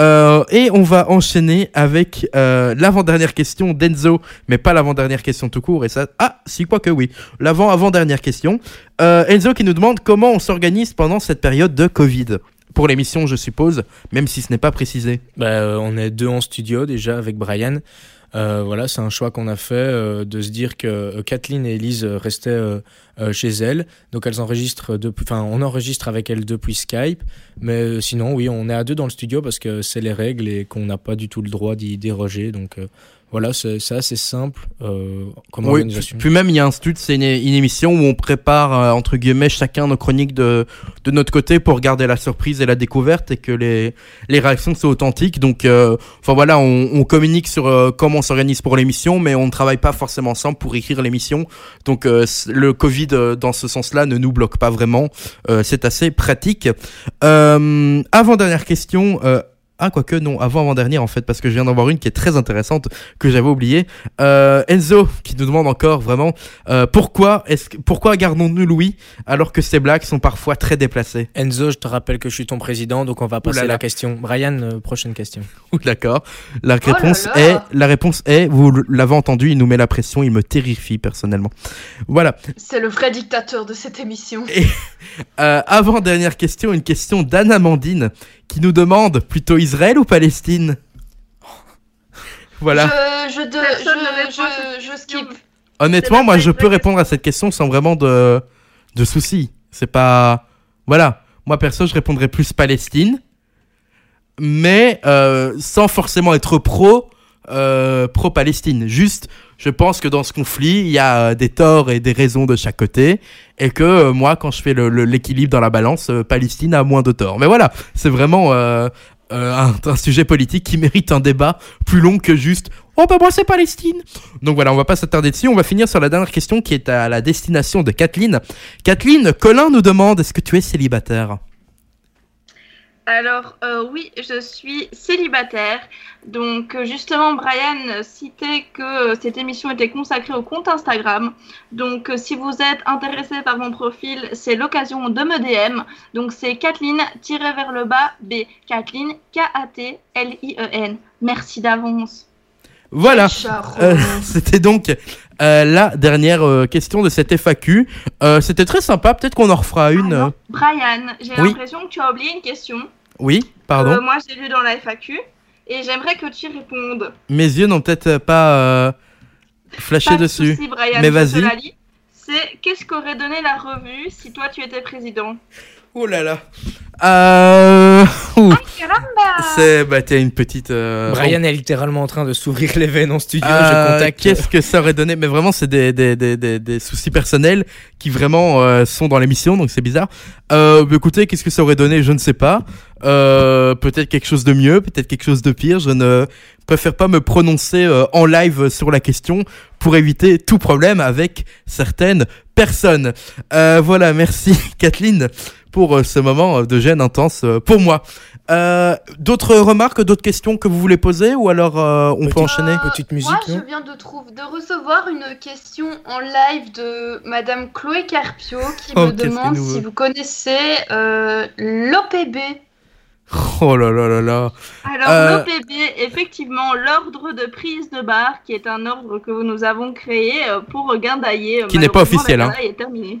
Euh, et on va enchaîner avec l'avant-dernière question d'Enzo, mais pas l'avant-dernière question tout court. Et ça, ah, si quoi que oui, l'avant-avant-dernière question. Enzo qui nous demande comment on s'organise pendant cette période de Covid. Pour l'émission, je suppose, même si ce n'est pas précisé. Bah, euh, on est deux en studio déjà avec Brian. Euh, voilà, c'est un choix qu'on a fait euh, de se dire que Kathleen et Elise restaient chez elles. Donc elles enregistrent enfin, on enregistre avec elles depuis Skype. Mais sinon, oui, on est à deux dans le studio parce que c'est les règles et qu'on n'a pas du tout le droit d'y déroger. Donc Voilà, c'est c'est assez simple euh, comme Oui, organisation. puis même il y a un stud, c'est une, une émission où on prépare euh, entre guillemets chacun nos chroniques de, de notre côté pour garder la surprise et la découverte et que les, les réactions soient authentiques. Donc, euh, enfin voilà, on, on communique sur euh, comment on s'organise pour l'émission, mais on ne travaille pas forcément ensemble pour écrire l'émission. Donc euh, le Covid dans ce sens-là ne nous bloque pas vraiment. Euh, c'est assez pratique. Euh, avant dernière question. Ah, quoique, non, avant, avant-dernière, en fait, parce que je viens d'en voir une qui est très intéressante, que j'avais oubliée. Euh, Enzo, qui nous demande encore, vraiment, euh, pourquoi, est-ce pourquoi gardons-nous Louis, alors que ces blagues sont parfois très déplacées? Enzo, je te rappelle que je suis ton président, donc on va passer là. la question. Brian, euh, prochaine question. D'accord. La Oh là réponse là. est, la réponse est, vous l'avez entendu, il nous met la pression, il me terrifie personnellement. Voilà. C'est le vrai dictateur de cette émission. Euh, avant dernière question, une question d'Anne Amandine qui nous demande plutôt Israël ou Palestine Voilà. Je, je, de- je, je, skip. Honnêtement, moi, je peux question. répondre à cette question sans vraiment de, de soucis. C'est pas. Voilà. Moi, perso, je répondrais plus Palestine. Mais euh, sans forcément être pro, euh, pro-Palestine. Juste, je pense que dans ce conflit, il y a euh, des torts et des raisons de chaque côté. Et que euh, moi, quand je fais l'équilibre dans la balance, euh, Palestine a moins de torts. Mais voilà, c'est vraiment un, un sujet politique qui mérite un débat plus long que juste Oh bah moi c'est Palestine Donc voilà, on va pas s'attarder dessus, on va finir sur la dernière question qui est à la destination de Kathleen. Kathleen, Colin nous demande est-ce que tu es célibataire? Alors, euh, oui, je suis célibataire. Donc, euh, justement, Brian citait que cette émission était consacrée au compte Instagram. Donc, euh, si vous êtes intéressé par mon profil, c'est l'occasion de me DM. Donc, c'est Kathleen, tiré vers le bas, B. Kathleen, K-A-T-L-I-E-N. Merci d'avance. Voilà. Euh, C'était donc euh, la dernière euh, question de cette FAQ. C'était très sympa, peut-être qu'on en refera une. Alors, euh, Brian, j'ai Oui. l'impression que tu as oublié une question. Oui, pardon. Moi, j'ai lu dans la FAQ. Et j'aimerais que tu y répondes. Mes yeux n'ont peut-être pas flashé Pas de dessus. souci, Brian, Mais vas-y. C'est qu'est-ce qu'aurait donné la revue si toi tu étais président? Oh là là. Euh... C'est bah t'as une petite. euh, Brian est littéralement en train de s'ouvrir les veines en studio. Euh, je contacte. Qu'est-ce que ça aurait donné? Mais vraiment, c'est des, des, des, des, des soucis personnels qui vraiment euh, sont dans l'émission, donc c'est bizarre. Euh, bah, écoutez, qu'est-ce que ça aurait donné? Je ne sais pas. Euh, peut-être quelque chose de mieux, peut-être quelque chose de pire. Je ne préfère pas me prononcer euh, en live sur la question pour éviter tout problème avec certaines personnes. Euh, voilà, merci Kathleen pour euh, ce moment euh, de gêne intense euh, pour moi. Euh, d'autres remarques, d'autres questions que vous voulez poser ou alors euh, on peut enchaîner Euh, Petite musique, Moi, je viens de, trouver, de recevoir une question en live de Madame Chloé Carpio qui Oh, me demande si vous connaissez euh, l'OPB. Oh là là là là. Alors, Euh, l'OPB, effectivement, l'ordre de prise de bar, qui est un ordre que nous avons créé pour Guindailler. Qui n'est pas officiel, hein. Est terminée.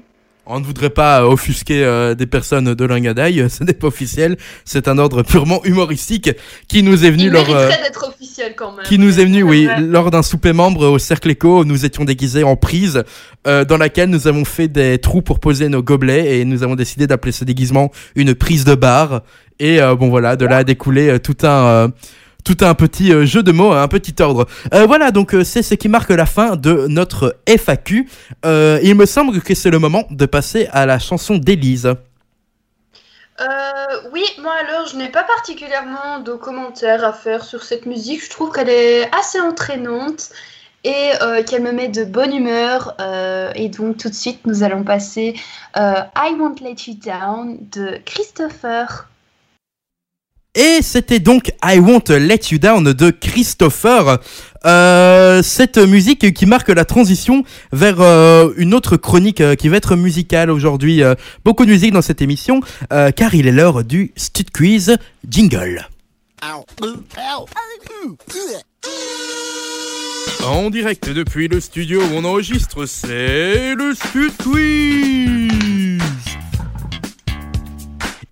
On ne voudrait pas euh, offusquer euh, des personnes de Lingadaï, ce n'est pas officiel, c'est un ordre purement humoristique qui nous est venu Il lors, euh, mériterait d'être officiel quand même. qui nous est venu, C'est oui, vrai. lors d'un souper membre au Cercle Éco, où nous étions déguisés en prise, euh, dans laquelle nous avons fait des trous pour poser nos gobelets et nous avons décidé d'appeler ce déguisement une prise de bar. Et euh, bon voilà, de là a découlé euh, tout un euh, tout un petit euh, jeu de mots, un petit ordre. Euh, voilà, donc euh, c'est ce qui marque la fin de notre FAQ. Il me semble que c'est le moment de passer à la chanson d'Élise. Oui, moi alors, je n'ai pas particulièrement de commentaires à faire sur cette musique. Je trouve qu'elle est assez entraînante et qu'elle me met de bonne humeur. et donc, tout de suite, nous allons passer I Won't Let You Down de Christopher. Et c'était donc I Won't Let You Down de Christopher. Euh, cette musique qui marque la transition vers euh, une autre chronique euh, qui va être musicale aujourd'hui. Euh, beaucoup de musique dans cette émission, car il est l'heure du Stud Quiz Jingle. En direct depuis le studio où on enregistre, c'est le Stud Quiz.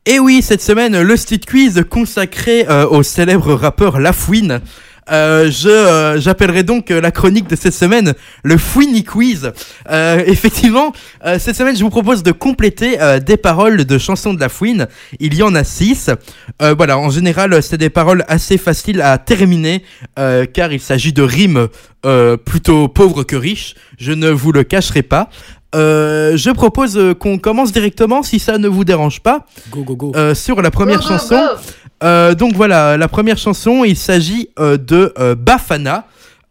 Et oui, cette semaine, le Stud Quiz consacré euh, au célèbre rappeur Lafouine. Euh, je euh, j'appellerai donc euh, la chronique de cette semaine le Fouini Quiz. Euh, effectivement, euh, cette semaine, je vous propose de compléter euh, des paroles de chansons de la fouine. Il y en a six. Euh, voilà, en général, euh, c'est des paroles assez faciles à terminer, euh, car il s'agit de rimes euh, plutôt pauvres que riches. Je ne vous le cacherai pas. Euh, je propose euh, qu'on commence directement, si ça ne vous dérange pas, Go, go, go. euh, sur la première Go, go, chanson. go. Euh, donc voilà, la première chanson, il s'agit euh, de euh, Bafana.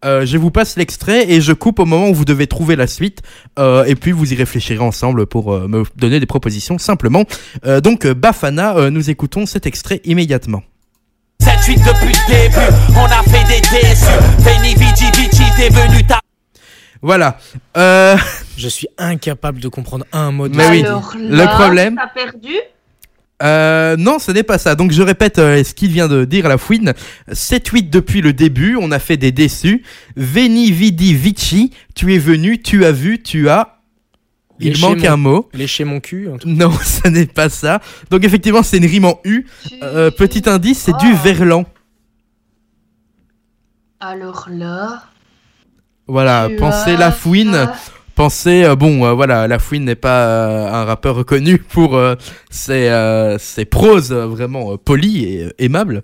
Euh, je vous passe l'extrait et je coupe au moment où vous devez trouver la suite. Euh, et puis vous y réfléchirez ensemble pour euh, me donner des propositions simplement. Euh, donc euh, Bafana, euh, nous écoutons cet extrait immédiatement. 7-8 depuis le début, on a fait des déçus. Veni Vici Vici, t'es venu ta. Voilà. Euh, Je suis incapable de comprendre un mot de Mais oui, Alors le là, problème. T'as perdu Euh, non, ce n'est pas ça. Donc je répète euh, ce qu'il vient de dire la fouine. 7-8 depuis le début, on a fait des déçus. Veni vidi vici, tu es venu, tu as vu, tu as... Il Lécher manque mon- un mot. Lécher mon cul. Non, ce n'est pas ça. Donc effectivement, c'est une rime en U. tu- Euh, petit indice, c'est du verlan. Alors là. Voilà, tu pensez la fouine. ah, Pensez, euh, bon, euh, voilà, la fouine n'est pas euh, un rappeur reconnu pour euh, ses, euh, ses proses vraiment euh, polies et euh, aimables.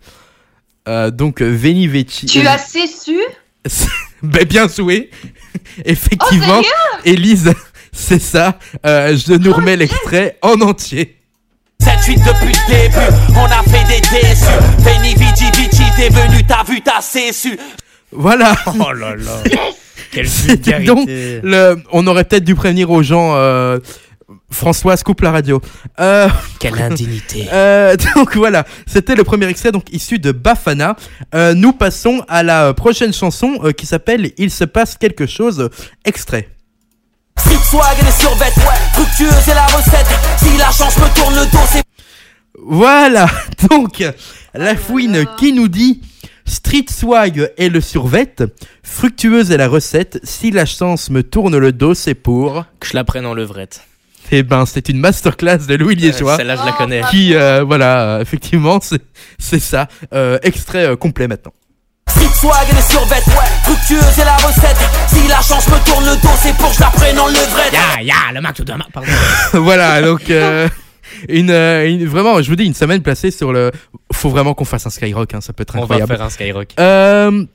Euh, donc, Veni Vici. Tu as su Ben, bien joué. Effectivement, Élise, c'est ça. Euh, je nous remets l'extrait en entier. 7-8 depuis le début, on a fait des déçus. Veni Vici Vici, t'es venu, t'as vu, t'as su. Voilà. Oh là là. Quelle vulgarité. donc le, on aurait peut-être dû prévenir aux gens. Euh, Françoise coupe la radio. Euh, Quelle indignité. euh, donc voilà, c'était le premier extrait donc issu de Bafana. Euh, nous passons à la prochaine chanson euh, qui s'appelle Il se passe quelque chose. Extrait. Street swag et les survêtes, fructueuse et la recette. Si la chance me tourne le dos, c'est Voilà, donc la fouine qui nous dit Street swag et le survêt, fructueuse est la recette, si la chance me tourne le dos, c'est pour. Que je la prenne en levrette. Eh ben, c'est une masterclass de Louis Liégeois. Euh, Celle-là, je la connais. qui, euh, voilà, euh, effectivement, c'est ça. Euh, extrait euh, complet maintenant. Street swag et les survêtes, fructueuse et la recette. Si la chance me tourne le dos, c'est pour que je la prenne en levrette. Ya, ya, le Mac de demain. Pardon. voilà, donc euh, une, euh, une- vraiment, je vous dis, une semaine placée sur le. Faut vraiment qu'on fasse un Skyrock, hein, ça peut être On va incroyable. faire un Skyrock. Euh,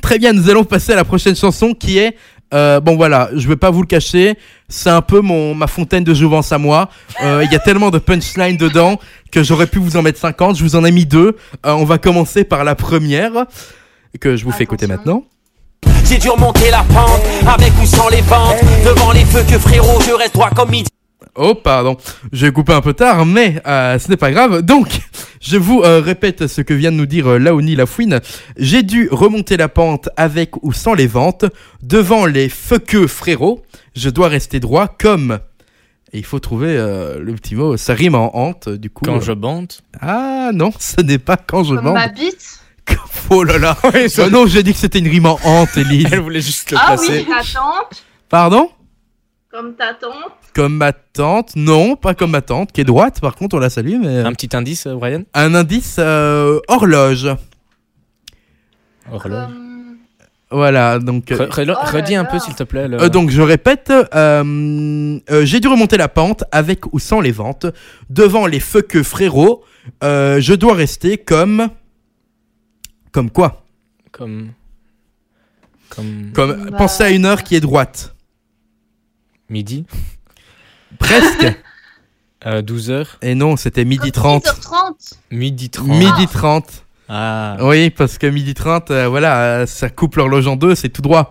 très bien, nous allons passer à la prochaine chanson qui est. euh, bon voilà, je vais pas vous le cacher, c'est un peu mon ma fontaine de jouvence à moi. Euh, Il y a tellement de punchlines dedans que j'aurais pu vous en mettre 50. Je vous en ai mis deux. Euh, on va commencer par la première que je vous fais écouter maintenant. J'ai dû remonter la pente, avec ou sans les ventes. Devant les feux que frérot, je reste droit comme midi. Oh pardon, j'ai coupé un peu tard, mais euh, ce n'est pas grave. Donc, je vous euh, répète ce que vient de nous dire euh, Laoni Lafouine. J'ai dû remonter la pente avec ou sans les ventes. Devant les fuckeux frérots, je dois rester droit comme... Et il faut trouver euh, le petit mot, ça rime en hante, du coup. Quand euh, je bande. Ah non, ce n'est pas quand je Comme bande. ma bite Oh là là Oh Non, j'ai dit que c'était une rime en hante, Elise. Elle voulait juste le Ah placer. oui. Ta tante Pardon? Comme ta tante Comme ma tante Non, pas comme ma tante, qui est droite, par contre, on la salue, mais... Un petit indice, euh, Brian? Un indice euh, horloge. Horloge. Comme- Voilà, donc. euh, Re- re- Oh redis un peu, s'il te plaît. le- euh, donc je répète, euh, euh, j'ai dû remonter la pente avec ou sans les ventes. Devant les fuckeux frérots, euh, je dois rester comme. Comme quoi? Comme. Comme. Comme. Bah. Pensez à une heure qui est droite. Midi. Presque. Euh, 12h. Et non, c'était midi Comme 30. 10h30. Midi 30. Midi 30. Ah. Oui, parce que midi 30, euh, voilà, euh, ça coupe l'horloge en deux, c'est tout droit.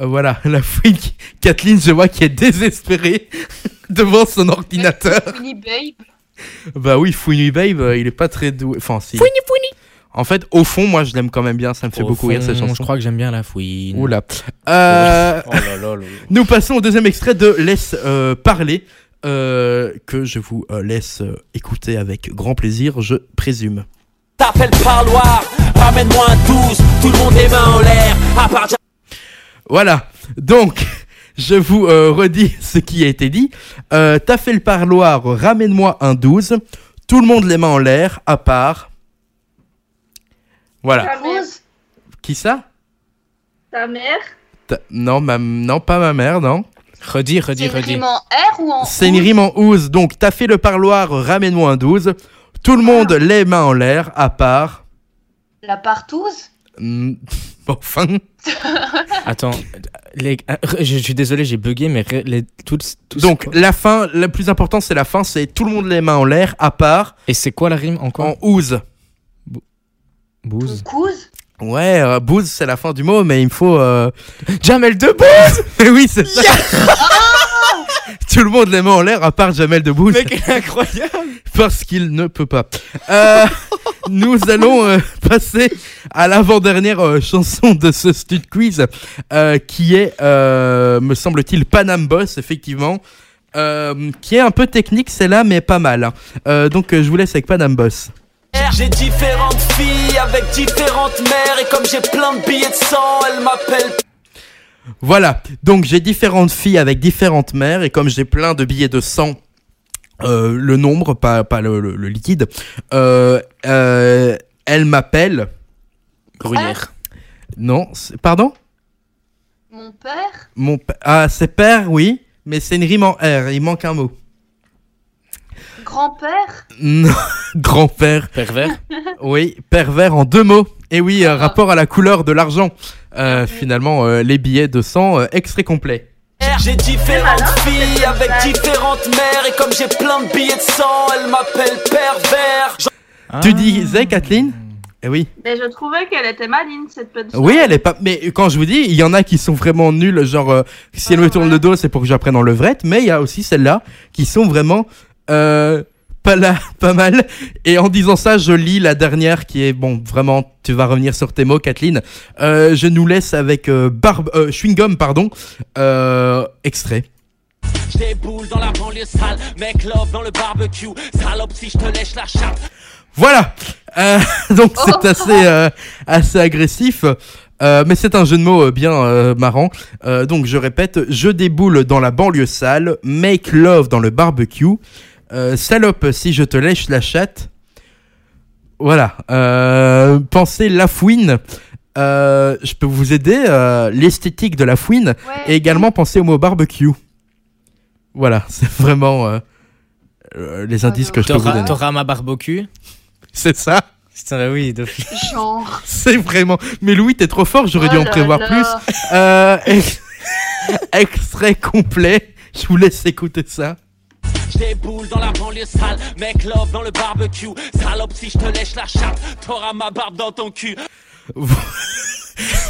Euh, voilà, la fouine, qui- Kathleen, je vois qui est désespérée devant son ordinateur. Fini, babe. Bah oui, Fouini Babe, euh, il est pas très doué. Enfin, si. Fouini, fouini. En fait, au fond, moi, je l'aime quand même bien. Ça me fait Au beaucoup rire cette chanson. Je crois que j'aime bien la fouine. Oula. Euh, Oh là là là. nous passons au deuxième extrait de Laisse euh, parler, euh, que je vous euh, laisse euh, écouter avec grand plaisir, je présume. T'appelles parloir, ramène-moi un 12. Tout le monde les mains en l'air. À part Voilà. Donc, je vous euh, redis ce qui a été dit. Euh, T'as fait le parloir, ramène-moi un 12. Tout le monde les mains en l'air, à part. Voilà. Qui ça? Ta mère? Ta- Non, ma... non, pas ma mère, non. Redis, C'est redis, une redis. rime en R ou en C'est une rime en ouz. Donc, t'as fait le parloir, ramène-moi un 12. Tout le monde les mains en l'air, à part. La partouze? Hmm, Enfin. Attends, les- euh, je, suis désolé, j'ai bugué, mais les, tous- Donc, la fin, le plus important, c'est la fin. C'est tout le monde les mains en l'air, à part. Et c'est quoi la rime encore? En ouz. Bouse. Couze Ouais, euh, c'est la fin du mot, mais il me faut. Euh... Jamel Debbouze Mais oui, c'est ça. Tout le monde les mains en l'air, à part Jamel Debbouze. Mec, il est incroyable parce qu'il ne peut pas. Euh, nous allons euh, passer à l'avant-dernière euh, chanson de ce stud quiz, euh, qui est, euh, me semble-t-il, Panam Boss, effectivement, euh, qui est un peu technique, celle-là, mais pas mal. hein. Euh, donc, euh, je vous laisse avec Panam Boss. J'ai différentes filles avec différentes mères et comme j'ai plein de billets de sang, elles m'appellent. Voilà, donc j'ai différentes filles avec différentes mères, et comme j'ai plein de billets de sang, euh, le nombre, pas, pas le, le- le liquide, euh, euh, elle m'appelle... Gruyère. Non, c'est- pardon? Mon père? Mon ah, c'est père, oui, mais c'est une rime en R, il manque un mot. Grand-père Non, grand-père, Pervers oui, pervers en deux mots. Et oui, euh, rapport à la couleur de l'argent. Euh, finalement, euh, les billets de sang, euh, extrait complet. J'ai différentes filles avec différentes mères et comme j'ai plein de billets de sang, elles m'appellent pervers. Tu disais, Kathleen? Eh oui. Mais je trouvais qu'elle était maligne, cette petite. Oui, elle est pas. Mais quand je vous dis, il y en a qui sont vraiment nuls, genre euh, si elle me tourne le dos, c'est pour que j'apprenne en levrette. Mais il y a aussi celles-là qui sont vraiment euh, pas là, pas mal. Et en disant ça, je lis la dernière qui est bon. Vraiment, tu vas revenir sur tes mots, Kathleen. Euh, je nous laisse avec euh, barbe, euh, chewing gum, pardon. Euh, extrait. J'ai boules dans la banlieue sale, mec love dans le barbecue, salope si je te lèche la chatte. Voilà. Euh, donc c'est assez euh, assez agressif. Euh, mais c'est un jeu de mots euh, bien euh, marrant. Euh, donc je répète, je déboule dans la banlieue sale, make love dans le barbecue, euh, salope si je te lèche la chatte. Voilà. Euh, pensez la fouine. Euh, je peux vous aider. euh, L'esthétique de la fouine. Ouais. Et également penser au mot barbecue. Voilà, c'est vraiment les indices que je peux vous T'auras donner. t'auras ma barbecue C'est ça. Putain, oui. Genre. C'est vraiment. Mais Louis, t'es trop fort, j'aurais dû Oh en là prévoir là. plus. Euh, ex- Extrait complet. Je vous laisse écouter ça. J'ai boules dans la banlieue sale, mec love dans le barbecue, salope si je te lèche la chatte, t'auras ma barbe dans ton cul.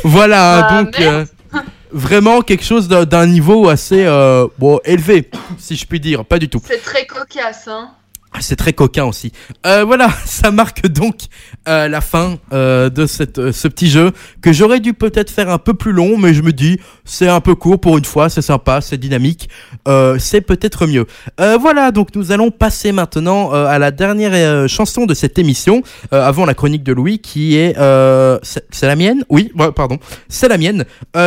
Voilà, Bah, donc euh, vraiment quelque chose d'un- d'un niveau assez euh, bon élevé, si je puis dire. Pas du tout. C'est très cocasse, hein. C'est très coquin aussi. Euh, voilà, ça marque donc euh, la fin euh, de euh, ce petit jeu que j'aurais dû peut-être faire un peu plus long, mais je me dis c'est un peu court pour une fois, c'est sympa, c'est dynamique, euh, c'est peut-être mieux. Euh, voilà, donc nous allons passer maintenant à la dernière chanson de cette émission, avant la chronique de Louis, qui est... c'est la mienne? Oui, pardon, c'est la mienne.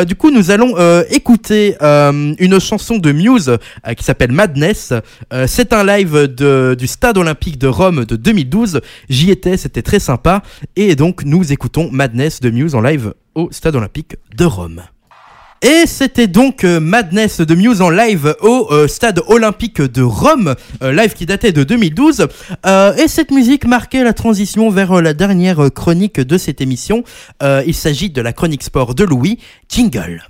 Du coup, nous allons écouter une chanson de Muse qui s'appelle Madness. C'est un live de, du Stade Olympique de Rome de 2012. J'y étais, c'était très sympa. Et donc, nous écoutons Madness de Muse en live au Stade Olympique de Rome. Et c'était donc euh, Madness de Muse en live au euh, stade olympique de Rome, euh, live qui datait de 2012. Euh, et cette musique marquait la transition vers la dernière chronique de cette émission. Il s'agit de la chronique sport de Louis, Jingle.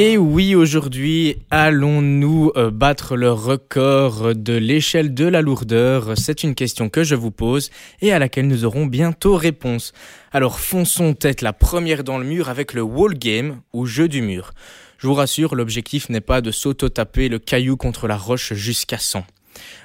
Et oui, aujourd'hui, allons-nous euh, battre le record de l'échelle de la lourdeur? C'est une question que je vous pose et à laquelle nous aurons bientôt réponse. Alors fonçons tête la première dans le mur avec le wall game ou jeu du mur. Je vous rassure, l'objectif n'est pas de s'auto-taper le caillou contre la roche jusqu'à 100.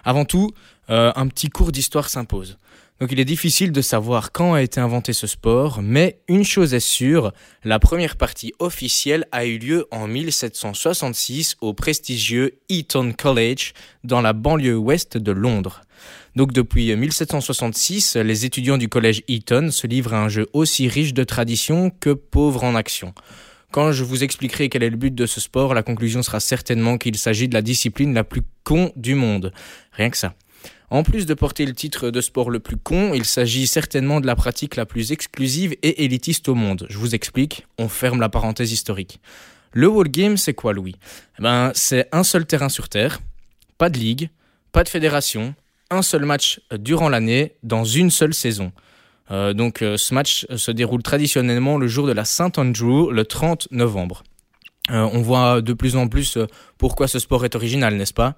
Avant tout, euh, un petit cours d'histoire s'impose. Donc il est difficile de savoir quand a été inventé ce sport, mais une chose est sûre, la première partie officielle a eu lieu en 1766 au prestigieux Eton College dans la banlieue ouest de Londres. Donc depuis 1766, les étudiants du collège Eton se livrent à un jeu aussi riche de tradition que pauvre en action. Quand je vous expliquerai quel est le but de ce sport, la conclusion sera certainement qu'il s'agit de la discipline la plus con du monde. Rien que ça. En plus de porter le titre de sport le plus con, il s'agit certainement de la pratique la plus exclusive et élitiste au monde. Je vous explique, on ferme la parenthèse historique. Le Game, c'est quoi, Louis? Eh ben, c'est un seul terrain sur Terre, pas de ligue, pas de fédération, un seul match durant l'année, dans une seule saison. Euh, donc euh, ce match se déroule traditionnellement le jour de la Saint Andrew, le 30 novembre. Euh, on voit de plus en plus euh, pourquoi ce sport est original, n'est-ce pas?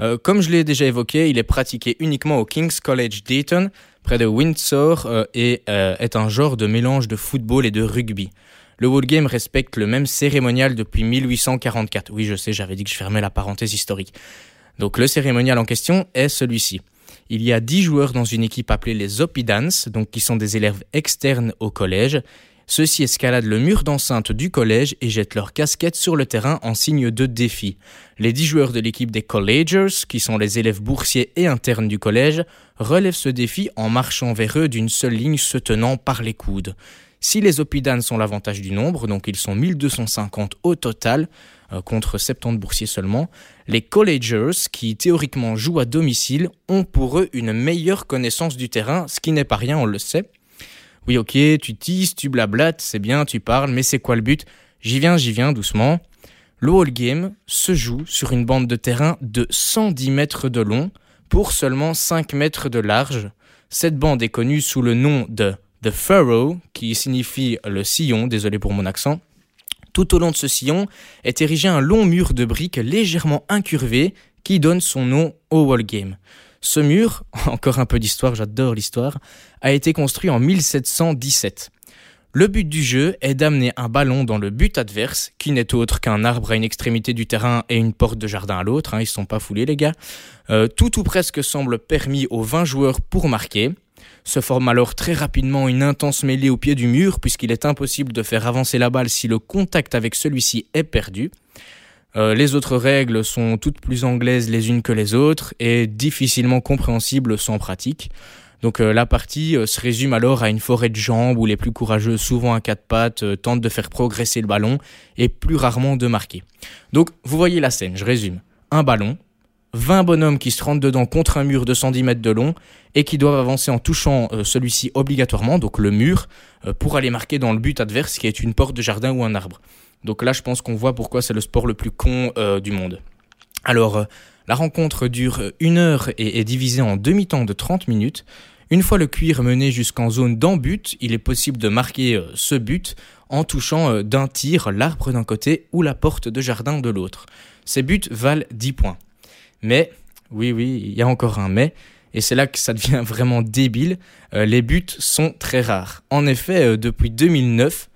Euh, Comme je l'ai déjà évoqué, il est pratiqué uniquement au King's College Dayton, près de Windsor, euh, et euh, est un genre de mélange de football et de rugby. Le Wall Game respecte le même cérémonial depuis 1844. Oui, je sais, j'avais dit que je fermais la parenthèse historique. Donc le cérémonial en question est celui-ci. Il y a 10 joueurs dans une équipe appelée les Opidans, donc qui sont des élèves externes au collège. Ceux-ci escaladent le mur d'enceinte du collège et jettent leurs casquettes sur le terrain en signe de défi. Les 10 joueurs de l'équipe des Collagers, qui sont les élèves boursiers et internes du collège, relèvent ce défi en marchant vers eux d'une seule ligne se tenant par les coudes. Si les Opidans ont l'avantage du nombre, donc ils sont 1250 au total, euh, contre 70 boursiers seulement, les Collagers, qui théoriquement jouent à domicile, ont pour eux une meilleure connaissance du terrain, ce qui n'est pas rien, on le sait. Oui, ok, tu tises, tu blablates, c'est bien, tu parles, mais c'est quoi le but? J'y viens, j'y viens, doucement. Le Wall Game se joue sur une bande de terrain de 110 mètres de long pour seulement 5 mètres de large. Cette bande est connue sous le nom de The Furrow, qui signifie le sillon, désolé pour mon accent. Tout au long de ce sillon est érigé un long mur de briques légèrement incurvé qui donne son nom au Wall Game. Ce mur, encore un peu d'histoire, j'adore l'histoire, a été construit en 1717. Le but du jeu est d'amener un ballon dans le but adverse, qui n'est autre qu'un arbre à une extrémité du terrain et une porte de jardin à l'autre, hein, ils sont pas foulés les gars. Euh, tout ou presque semble permis aux 20 joueurs pour marquer. Se forme alors très rapidement une intense mêlée au pied du mur, puisqu'il est impossible de faire avancer la balle si le contact avec celui-ci est perdu. Euh, les autres règles sont toutes plus anglaises les unes que les autres et difficilement compréhensibles sans pratique. Donc euh, la partie euh, se résume alors à une forêt de jambes où les plus courageux, souvent à quatre pattes, tentent de faire progresser le ballon et plus rarement de marquer. Donc vous voyez la scène, je résume. Un ballon, 20 bonhommes qui se rendent dedans contre un mur de 110 mètres de long et qui doivent avancer en touchant celui-ci obligatoirement, donc le mur, pour aller marquer dans le but adverse qui est une porte de jardin ou un arbre. Donc là je pense qu'on voit pourquoi c'est le sport le plus con euh, du monde. Alors, euh, la rencontre dure euh, une heure et est divisée en demi-temps de 30 minutes. Une fois le cuir mené jusqu'en zone d'en-but, il est possible de marquer ce but en touchant d'un tir l'arbre d'un côté ou la porte de jardin de l'autre. Ces buts valent 10 points. Mais, oui, oui, il y a encore un mais, et c'est là que ça devient vraiment débile, les buts sont très rares. En effet, depuis 2009,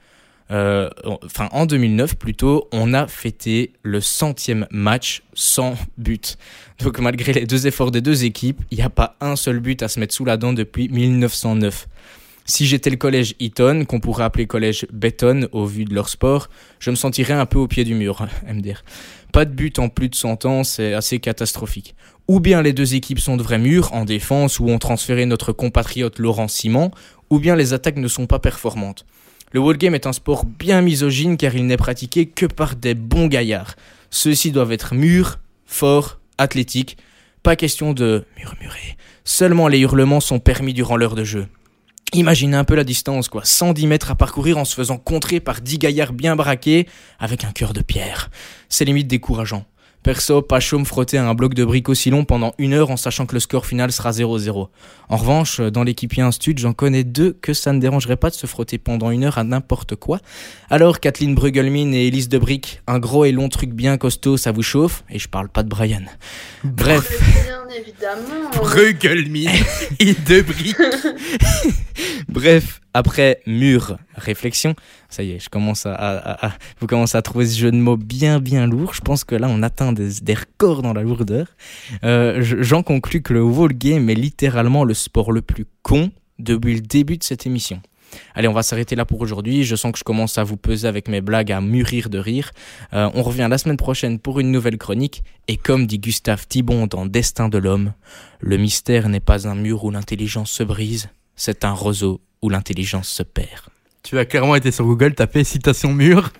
euh, enfin en 2009 plutôt, on a fêté le centième match sans but. Donc malgré les deux efforts des deux équipes, il n'y a pas un seul but à se mettre sous la dent depuis 1909. Si j'étais le collège Eton, qu'on pourrait appeler collège Béton au vu de leur sport, je me sentirais un peu au pied du mur, MDR. Pas de but en plus de 100 ans, c'est assez catastrophique. Ou bien les deux équipes sont de vrais murs en défense où ont transféré notre compatriote Laurent Simon, ou bien les attaques ne sont pas performantes. Le Game est un sport bien misogyne car il n'est pratiqué que par des bons gaillards. Ceux-ci doivent être mûrs, forts, athlétiques. Pas question de murmurer. Seulement les hurlements sont permis durant l'heure de jeu. Imaginez un peu la distance, quoi. 110 mètres à parcourir en se faisant contrer par 10 gaillards bien braqués avec un cœur de pierre. C'est limite décourageant. Perso, pas chaud me frotter à un bloc de briques aussi long pendant une heure en sachant que le score final sera 0-0. En revanche, dans l'équipier Instud, j'en connais deux que ça ne dérangerait pas de se frotter pendant une heure à n'importe quoi. Alors, Kathleen Brugelmin et Elise de Brick, un gros et long truc bien costaud, ça vous chauffe? Et je parle pas de Brian. Bref. Bien évidemment. Brugelmin et de briques. Bref, après mûre réflexion, ça y est, je commence à, vous commencez à trouver ce jeu de mots bien bien lourd. Je pense que là, on atteint des, des records dans la lourdeur. Euh, je- J'en conclus que le wall game est littéralement le sport le plus con depuis le début de cette émission. Allez, on va s'arrêter là pour aujourd'hui. Je sens que je commence à vous peser avec mes blagues, à mûrir de rire. Euh, on revient la semaine prochaine pour une nouvelle chronique. Et comme dit Gustave Thibon dans Destin de l'homme, le mystère n'est pas un mur où l'intelligence se brise, c'est un roseau où l'intelligence se perd. Tu as clairement été sur Google, tapé citation mur.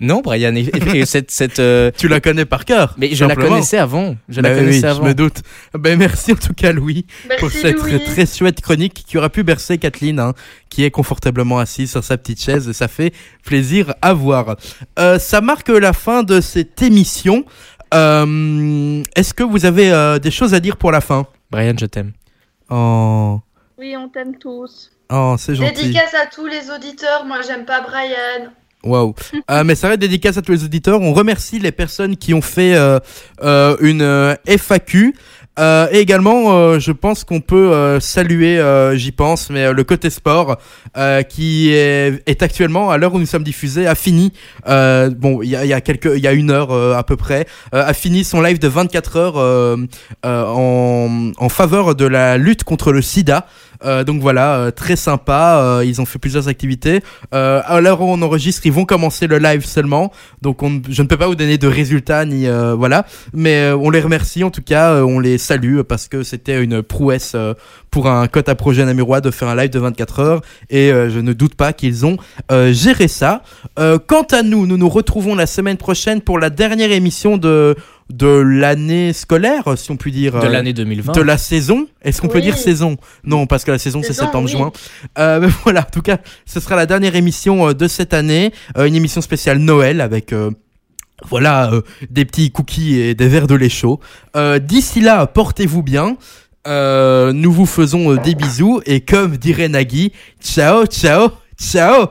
Non, Brian, et, et cette, cette, euh, Tu la connais par cœur. mais je la connaissais avant. Je la oui, connaissais avant. Je me doute. Ben, merci en tout cas, Louis, pour cette Louis. très chouette chronique qui aura pu bercer Kathleen, hein, qui est confortablement assise sur sa petite chaise et ça fait plaisir à voir. Euh, ça marque la fin de cette émission. Euh, Est-ce que vous avez euh, des choses à dire pour la fin? Brian, je t'aime. Oh, Oui, on t'aime tous. Oh c'est gentil. Dédicace à tous les auditeurs, moi j'aime pas Brian. Waouh. Euh, mais ça va être dédicace à tous les auditeurs. On remercie les personnes qui ont fait euh, euh, une FAQ. Euh, et également, je pense qu'on peut saluer, j'y pense, mais le côté sport qui est, est actuellement, à l'heure où nous sommes diffusés, a fini. bon, il y a, il y a quelques, il y a une heure à peu près, a fini son live de 24 heures en, en faveur de la lutte contre le SIDA. Euh, donc voilà, euh, très sympa. euh, ils ont fait plusieurs activités. Euh, à l'heure où on enregistre, ils vont commencer le live seulement. Donc on, je ne peux pas vous donner de résultats ni voilà, mais on les remercie en tout cas, on les salue parce que c'était une prouesse pour un cote à projet namurois de faire un live de 24 heures et je ne doute pas qu'ils ont géré ça. Quant à nous, nous nous retrouvons la semaine prochaine pour la dernière émission de de l'année scolaire, si on peut dire. De euh, l'année 2020. de la saison. Est-ce qu'on peut dire saison? Non, parce que la saison c'est septembre-juin. oui. Euh, mais voilà, en tout cas, ce sera la dernière émission euh, de cette année, euh, une émission spéciale Noël avec. euh, voilà, euh, des petits cookies et des verres de lait chaud. Euh, D'ici là, portez-vous bien. Euh, nous vous faisons des bisous et comme dirait Nagui, ciao, ciao, ciao